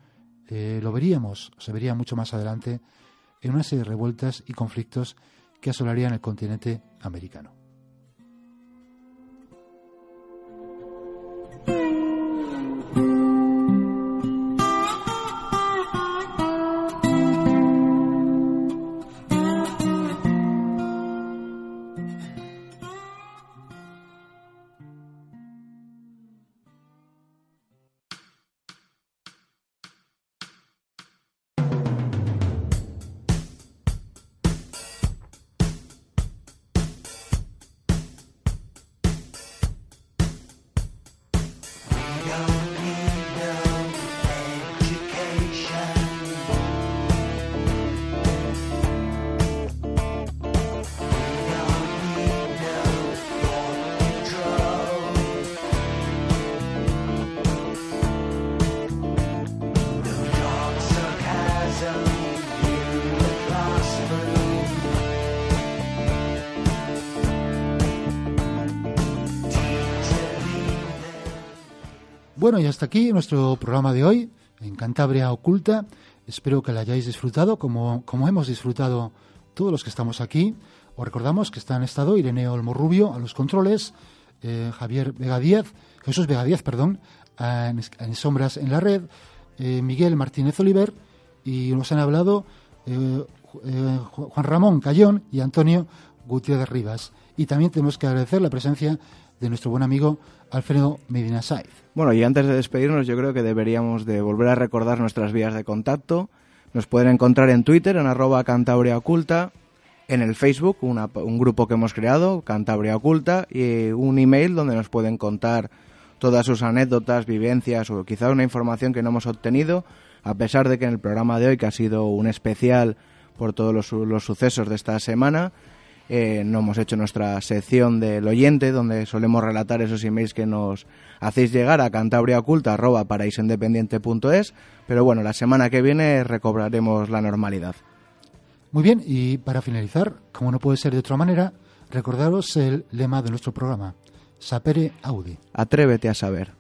eh, lo veríamos, se vería mucho más adelante en una serie de revueltas y conflictos que asolarían el continente americano. Bueno, y hasta aquí nuestro programa de hoy en Cantabria Oculta. Espero que la hayáis disfrutado como, como hemos disfrutado todos los que estamos aquí. Os recordamos que están estado Ireneo Olmo Rubio a los controles, eh, Javier Vega Díaz, Jesús Vega Díaz, perdón, en, Sombras en la Red, eh, Miguel Martínez Oliver y nos han hablado eh, Juan Ramón Cayón y Antonio Gutiérrez Rivas. Y también tenemos que agradecer la presencia de nuestro buen amigo Alfredo Medina Saiz. Bueno, y antes de despedirnos, yo creo que deberíamos de volver a recordar nuestras vías de contacto. Nos pueden encontrar en Twitter, en arroba Cantabria Oculta, en el Facebook, un grupo que hemos creado, Cantabria Oculta, y un email donde nos pueden contar todas sus anécdotas, vivencias o quizá una información que no hemos obtenido, a pesar de que en el programa de hoy, que ha sido un especial por todos los sucesos de esta semana, eh, no hemos hecho nuestra sección del oyente, donde solemos relatar esos emails que nos hacéis llegar a cantabriaoculta.paraísoindependiente.es. Pero bueno, la semana que viene recobraremos la normalidad. Muy bien, y para finalizar, como no puede ser de otra manera, recordaros el lema de nuestro programa: Sapere Audi. Atrévete a saber.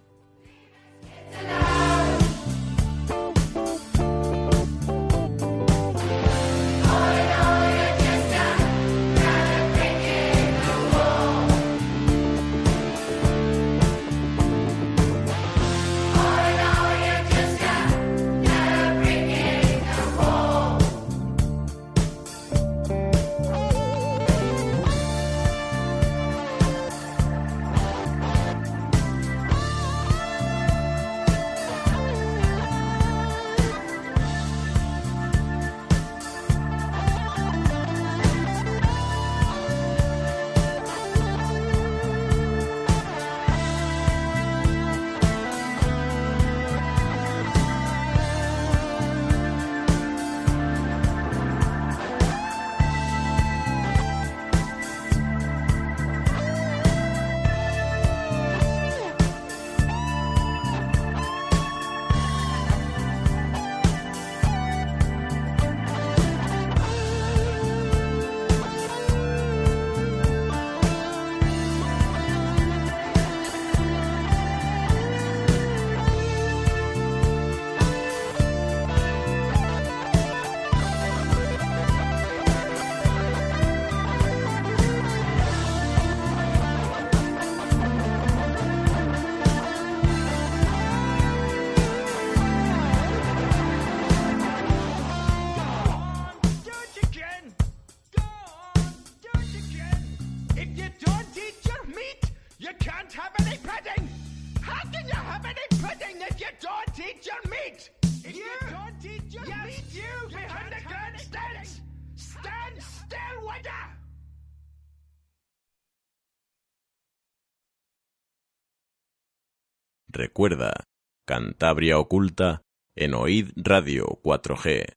Recuerda, Cantabria Oculta en Oíd Radio 4G.